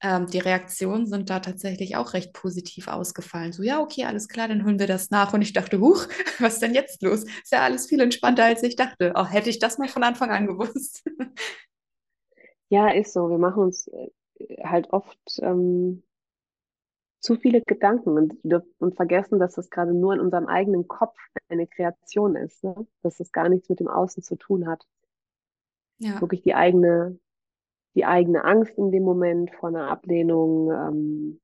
B: ähm, die Reaktionen sind da tatsächlich auch recht positiv ausgefallen. So, ja, okay, alles klar, dann holen wir das nach. Und ich dachte, huch, was ist denn jetzt los? Ist ja alles viel entspannter, als ich dachte. Auch hätte ich das mal von Anfang an gewusst.
A: Ja, ist so. Wir machen uns äh, halt oft ähm, zu viele Gedanken und, und vergessen, dass das gerade nur in unserem eigenen Kopf eine Kreation ist, ne? dass es gar nichts mit dem Außen zu tun hat. Ja. Wirklich die eigene, die eigene Angst in dem Moment vor einer Ablehnung, ähm,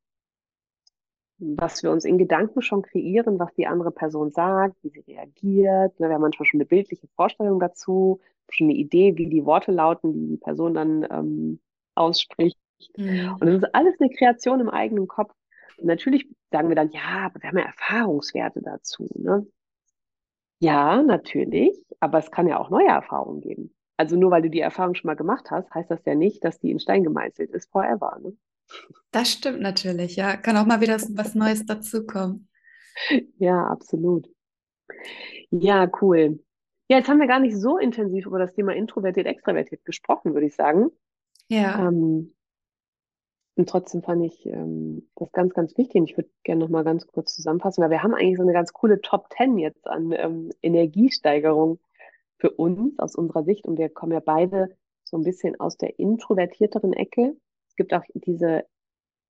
A: was wir uns in Gedanken schon kreieren, was die andere Person sagt, wie sie reagiert. Ne? Wir haben manchmal schon eine bildliche Vorstellung dazu, schon eine Idee, wie die Worte lauten, die die Person dann ähm, ausspricht. Mhm. Und das ist alles eine Kreation im eigenen Kopf. Und natürlich sagen wir dann, ja, aber wir haben ja Erfahrungswerte dazu. Ne? Ja, natürlich, aber es kann ja auch neue Erfahrungen geben. Also nur weil du die Erfahrung schon mal gemacht hast, heißt das ja nicht, dass die in Stein gemeißelt ist forever. Ne?
B: Das stimmt natürlich, ja. Kann auch mal wieder was Neues dazukommen.
A: Ja, absolut. Ja, cool. Ja, jetzt haben wir gar nicht so intensiv über das Thema introvertiert, extravertiert gesprochen, würde ich sagen.
B: Ja.
A: Ähm, und trotzdem fand ich ähm, das ganz, ganz wichtig. Und ich würde gerne noch mal ganz kurz zusammenfassen, weil wir haben eigentlich so eine ganz coole Top 10 jetzt an ähm, Energiesteigerung für uns aus unserer Sicht. Und wir kommen ja beide so ein bisschen aus der introvertierteren Ecke. Gibt auch diese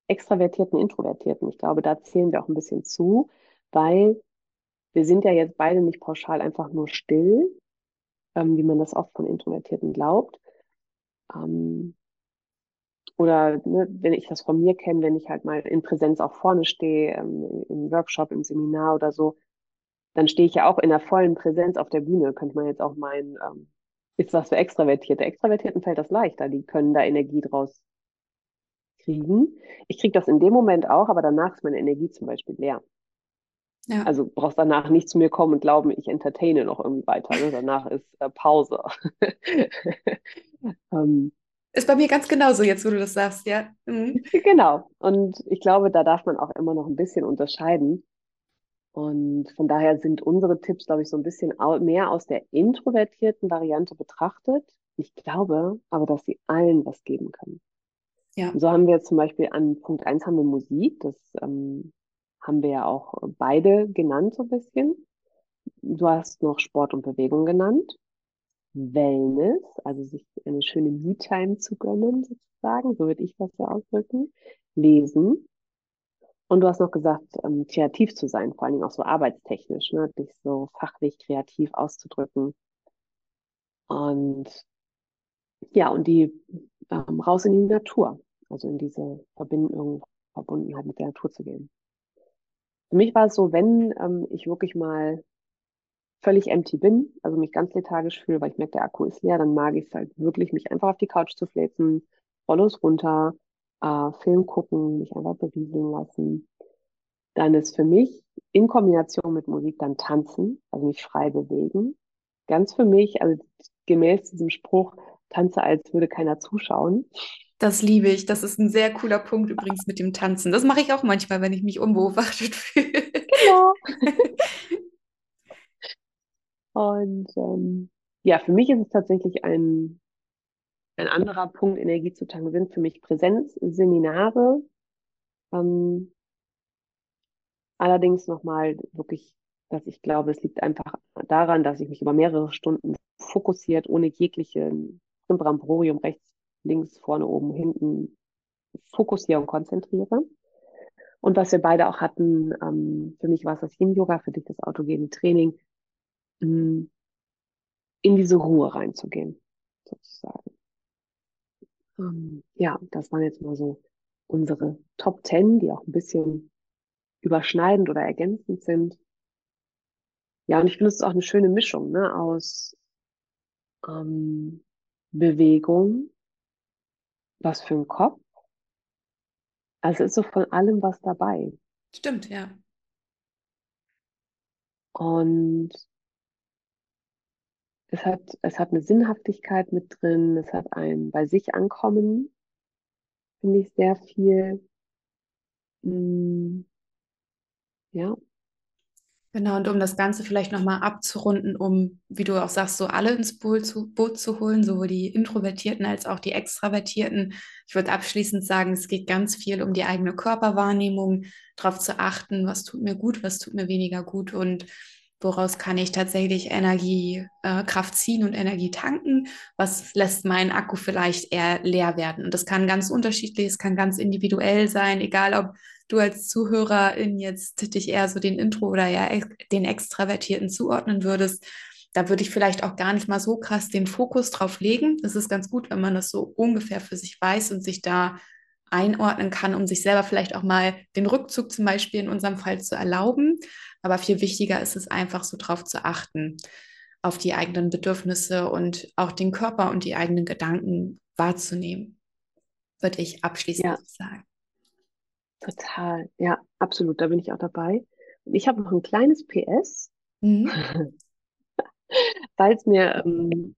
A: extravertierten, introvertierten. Ich glaube, da zählen wir auch ein bisschen zu, weil wir sind ja jetzt beide nicht pauschal einfach nur still, ähm, wie man das oft von Introvertierten glaubt. Ähm, oder ne, wenn ich das von mir kenne, wenn ich halt mal in Präsenz auch vorne stehe, ähm, im Workshop, im Seminar oder so, dann stehe ich ja auch in der vollen Präsenz auf der Bühne, könnte man jetzt auch meinen, ähm, ist was für Extravertierte. Extravertierten fällt das leichter, die können da Energie draus kriegen. Ich kriege das in dem Moment auch, aber danach ist meine Energie zum Beispiel leer. Ja. Also brauchst danach nicht zu mir kommen und glauben, ich entertaine noch irgendwie weiter. Ne? Danach ist äh, Pause.
B: ähm, ist bei mir ganz genauso, jetzt wo du das sagst, ja.
A: Mhm. Genau. Und ich glaube, da darf man auch immer noch ein bisschen unterscheiden. Und von daher sind unsere Tipps, glaube ich, so ein bisschen mehr aus der introvertierten Variante betrachtet. Ich glaube aber, dass sie allen was geben können. Ja. So haben wir zum Beispiel an Punkt 1 haben wir Musik. Das ähm, haben wir ja auch beide genannt so ein bisschen. Du hast noch Sport und Bewegung genannt. Wellness, also sich eine schöne Me-Time zu gönnen, sozusagen, so würde ich das ja ausdrücken. Lesen. Und du hast noch gesagt, ähm, kreativ zu sein, vor allen Dingen auch so arbeitstechnisch, ne? dich so fachlich kreativ auszudrücken. Und ja, und die ähm, raus in die Natur, also in diese Verbindung, Verbundenheit mit der Natur zu gehen. Für mich war es so, wenn ähm, ich wirklich mal völlig empty bin, also mich ganz lethargisch fühle, weil ich merke, der Akku ist leer, dann mag ich es halt wirklich, mich einfach auf die Couch zu fläzen, Rollos runter, äh, Film gucken, mich einfach berieseln lassen. Dann ist für mich in Kombination mit Musik dann tanzen, also mich frei bewegen. Ganz für mich, also gemäß diesem Spruch, tanze, als würde keiner zuschauen.
B: Das liebe ich. Das ist ein sehr cooler Punkt übrigens mit dem Tanzen. Das mache ich auch manchmal, wenn ich mich unbeobachtet fühle. Genau.
A: Und ähm, ja, für mich ist es tatsächlich ein, ein anderer Punkt, Energie zu tanken, sind für mich Präsenzseminare. Ähm, allerdings nochmal wirklich, dass ich glaube, es liegt einfach daran, dass ich mich über mehrere Stunden fokussiert, ohne jegliche Bramborium rechts, links, vorne, oben, hinten fokussiere und konzentriere. Und was wir beide auch hatten, ähm, für mich war es das Yin-Yoga, für dich das autogene Training, in diese Ruhe reinzugehen, sozusagen. Ähm, ja, das waren jetzt mal so unsere Top 10, die auch ein bisschen überschneidend oder ergänzend sind. Ja, und ich finde, es ist auch eine schöne Mischung ne, aus ähm, Bewegung, was für ein Kopf. Also ist so von allem was dabei.
B: Stimmt, ja.
A: Und es hat, es hat eine Sinnhaftigkeit mit drin, es hat ein bei sich ankommen, finde ich sehr viel. Mm, ja.
B: Genau, und um das Ganze vielleicht nochmal abzurunden, um, wie du auch sagst, so alle ins Boot zu, Boot zu holen, sowohl die Introvertierten als auch die Extravertierten. Ich würde abschließend sagen, es geht ganz viel um die eigene Körperwahrnehmung, darauf zu achten, was tut mir gut, was tut mir weniger gut und woraus kann ich tatsächlich Energie, äh, Kraft ziehen und Energie tanken, was lässt meinen Akku vielleicht eher leer werden. Und das kann ganz unterschiedlich, es kann ganz individuell sein, egal ob du als Zuhörerin jetzt dich eher so den Intro oder ja den Extravertierten zuordnen würdest, da würde ich vielleicht auch gar nicht mal so krass den Fokus drauf legen. Es ist ganz gut, wenn man das so ungefähr für sich weiß und sich da einordnen kann, um sich selber vielleicht auch mal den Rückzug zum Beispiel in unserem Fall zu erlauben. Aber viel wichtiger ist es einfach so drauf zu achten, auf die eigenen Bedürfnisse und auch den Körper und die eigenen Gedanken wahrzunehmen, würde ich abschließend ja. sagen.
A: Total, ja, absolut, da bin ich auch dabei. Und ich habe noch ein kleines PS, mhm. weil es mir, ähm,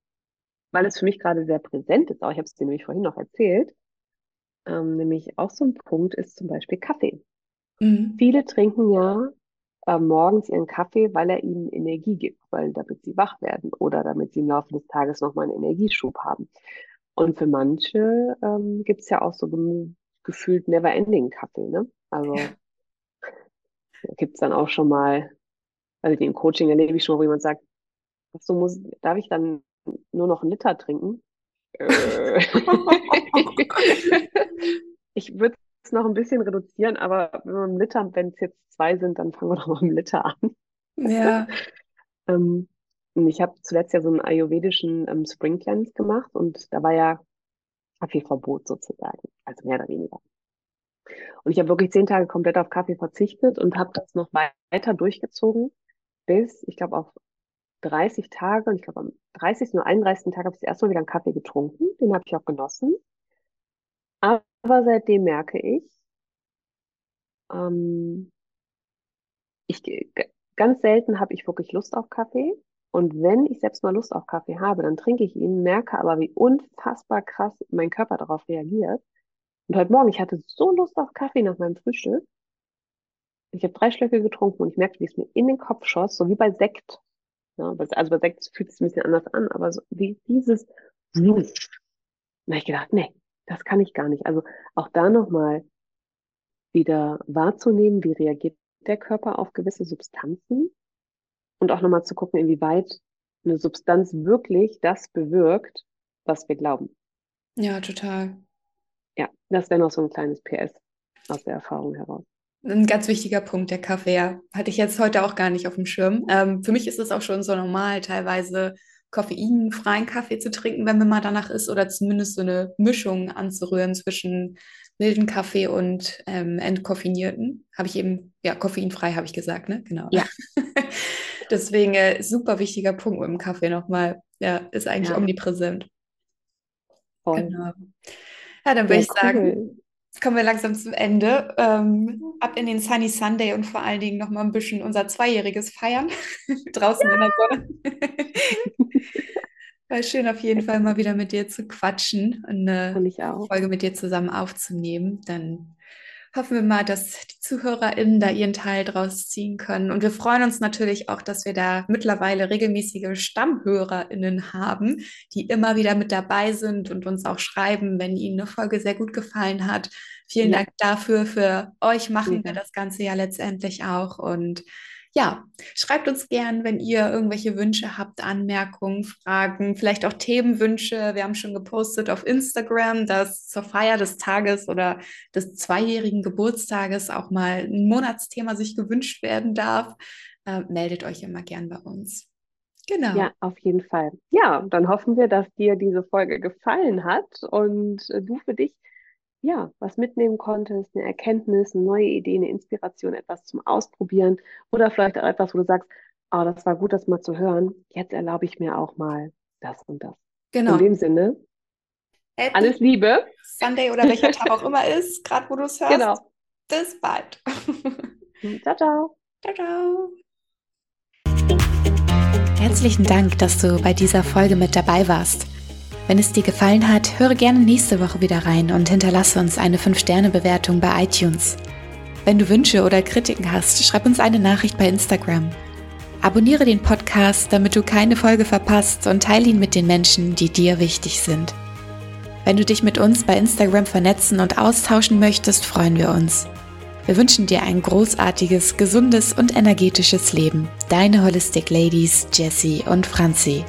A: weil es für mich gerade sehr präsent ist, auch ich habe es dir nämlich vorhin noch erzählt, ähm, nämlich auch so ein Punkt ist zum Beispiel Kaffee. Mhm. Viele trinken ja äh, morgens ihren Kaffee, weil er ihnen Energie gibt, weil damit sie wach werden oder damit sie im Laufe des Tages nochmal einen Energieschub haben. Und für manche ähm, gibt es ja auch so gefühlt never-ending Kaffee, ne? Also da gibt es dann auch schon mal, also im Coaching erlebe ich schon, wo jemand sagt, so muss, darf ich dann nur noch einen Liter trinken? Äh. ich würde es noch ein bisschen reduzieren, aber wenn wir einen Liter, wenn es jetzt zwei sind, dann fangen wir doch mal mit einem Liter an.
B: Ja.
A: ähm, ich habe zuletzt ja so einen ayurvedischen ähm, Spring Cleanse gemacht und da war ja Kaffeeverbot sozusagen, also mehr oder weniger. Und ich habe wirklich zehn Tage komplett auf Kaffee verzichtet und habe das noch weiter durchgezogen, bis, ich glaube, auf 30 Tage, und ich glaube, am 30. oder 31. Tag habe ich das erste Mal wieder einen Kaffee getrunken. Den habe ich auch genossen. Aber seitdem merke ich, ähm, ich ganz selten habe ich wirklich Lust auf Kaffee. Und wenn ich selbst mal Lust auf Kaffee habe, dann trinke ich ihn, merke aber, wie unfassbar krass mein Körper darauf reagiert. Und heute Morgen, ich hatte so Lust auf Kaffee nach meinem Frühstück. Ich habe drei Schlücke getrunken und ich merkte, wie es mir in den Kopf schoss, so wie bei Sekt. Ja, also bei Sekt fühlt es sich ein bisschen anders an, aber so wie dieses. Da habe ich gedacht, nee, das kann ich gar nicht. Also auch da nochmal wieder wahrzunehmen, wie reagiert der Körper auf gewisse Substanzen und auch nochmal zu gucken, inwieweit eine Substanz wirklich das bewirkt, was wir glauben.
B: Ja, total.
A: Ja, das wäre noch so ein kleines PS aus der Erfahrung heraus.
B: Ein ganz wichtiger Punkt, der Kaffee. Ja. Hatte ich jetzt heute auch gar nicht auf dem Schirm. Ähm, für mich ist es auch schon so normal, teilweise koffeinfreien Kaffee zu trinken, wenn mir mal danach ist, oder zumindest so eine Mischung anzurühren zwischen milden Kaffee und ähm, entkoffinierten. Habe ich eben, ja, koffeinfrei habe ich gesagt, ne? Genau.
A: Ja.
B: Deswegen äh, super wichtiger Punkt mit dem Kaffee nochmal. Ja, ist eigentlich ja. omnipräsent.
A: Voll. Genau.
B: Ja, dann würde ich cool. sagen, kommen wir langsam zum Ende. Ähm, ab in den Sunny Sunday und vor allen Dingen noch mal ein bisschen unser Zweijähriges feiern. Draußen ja. in der Sonne. War schön auf jeden Fall mal wieder mit dir zu quatschen und eine Folge mit dir zusammen aufzunehmen. Dann hoffen wir mal, dass die ZuhörerInnen da ihren Teil draus ziehen können. Und wir freuen uns natürlich auch, dass wir da mittlerweile regelmäßige StammhörerInnen haben, die immer wieder mit dabei sind und uns auch schreiben, wenn ihnen eine Folge sehr gut gefallen hat. Vielen ja. Dank dafür. Für euch machen ja. wir das Ganze ja letztendlich auch. Und ja, schreibt uns gern, wenn ihr irgendwelche Wünsche habt, Anmerkungen, Fragen, vielleicht auch Themenwünsche. Wir haben schon gepostet auf Instagram, dass zur Feier des Tages oder des zweijährigen Geburtstages auch mal ein Monatsthema sich gewünscht werden darf. Äh, meldet euch immer gern bei uns.
A: Genau. Ja, auf jeden Fall. Ja, dann hoffen wir, dass dir diese Folge gefallen hat und du für dich ja, was mitnehmen konntest, eine Erkenntnis, eine neue Idee, eine Inspiration, etwas zum Ausprobieren oder vielleicht auch etwas, wo du sagst, oh, das war gut, das mal zu hören. Jetzt erlaube ich mir auch mal das und das.
B: Genau.
A: In dem Sinne, Happy alles Liebe.
B: Sunday oder welcher Tag auch immer ist, gerade wo du es hörst.
A: Genau.
B: Bis bald.
A: ciao, ciao.
B: Ciao, ciao. Herzlichen Dank, dass du bei dieser Folge mit dabei warst. Wenn es dir gefallen hat, höre gerne nächste Woche wieder rein und hinterlasse uns eine 5-Sterne-Bewertung bei iTunes. Wenn du Wünsche oder Kritiken hast, schreib uns eine Nachricht bei Instagram. Abonniere den Podcast, damit du keine Folge verpasst und teile ihn mit den Menschen, die dir wichtig sind. Wenn du dich mit uns bei Instagram vernetzen und austauschen möchtest, freuen wir uns. Wir wünschen dir ein großartiges, gesundes und energetisches Leben. Deine Holistic Ladies, Jessie und Franzi.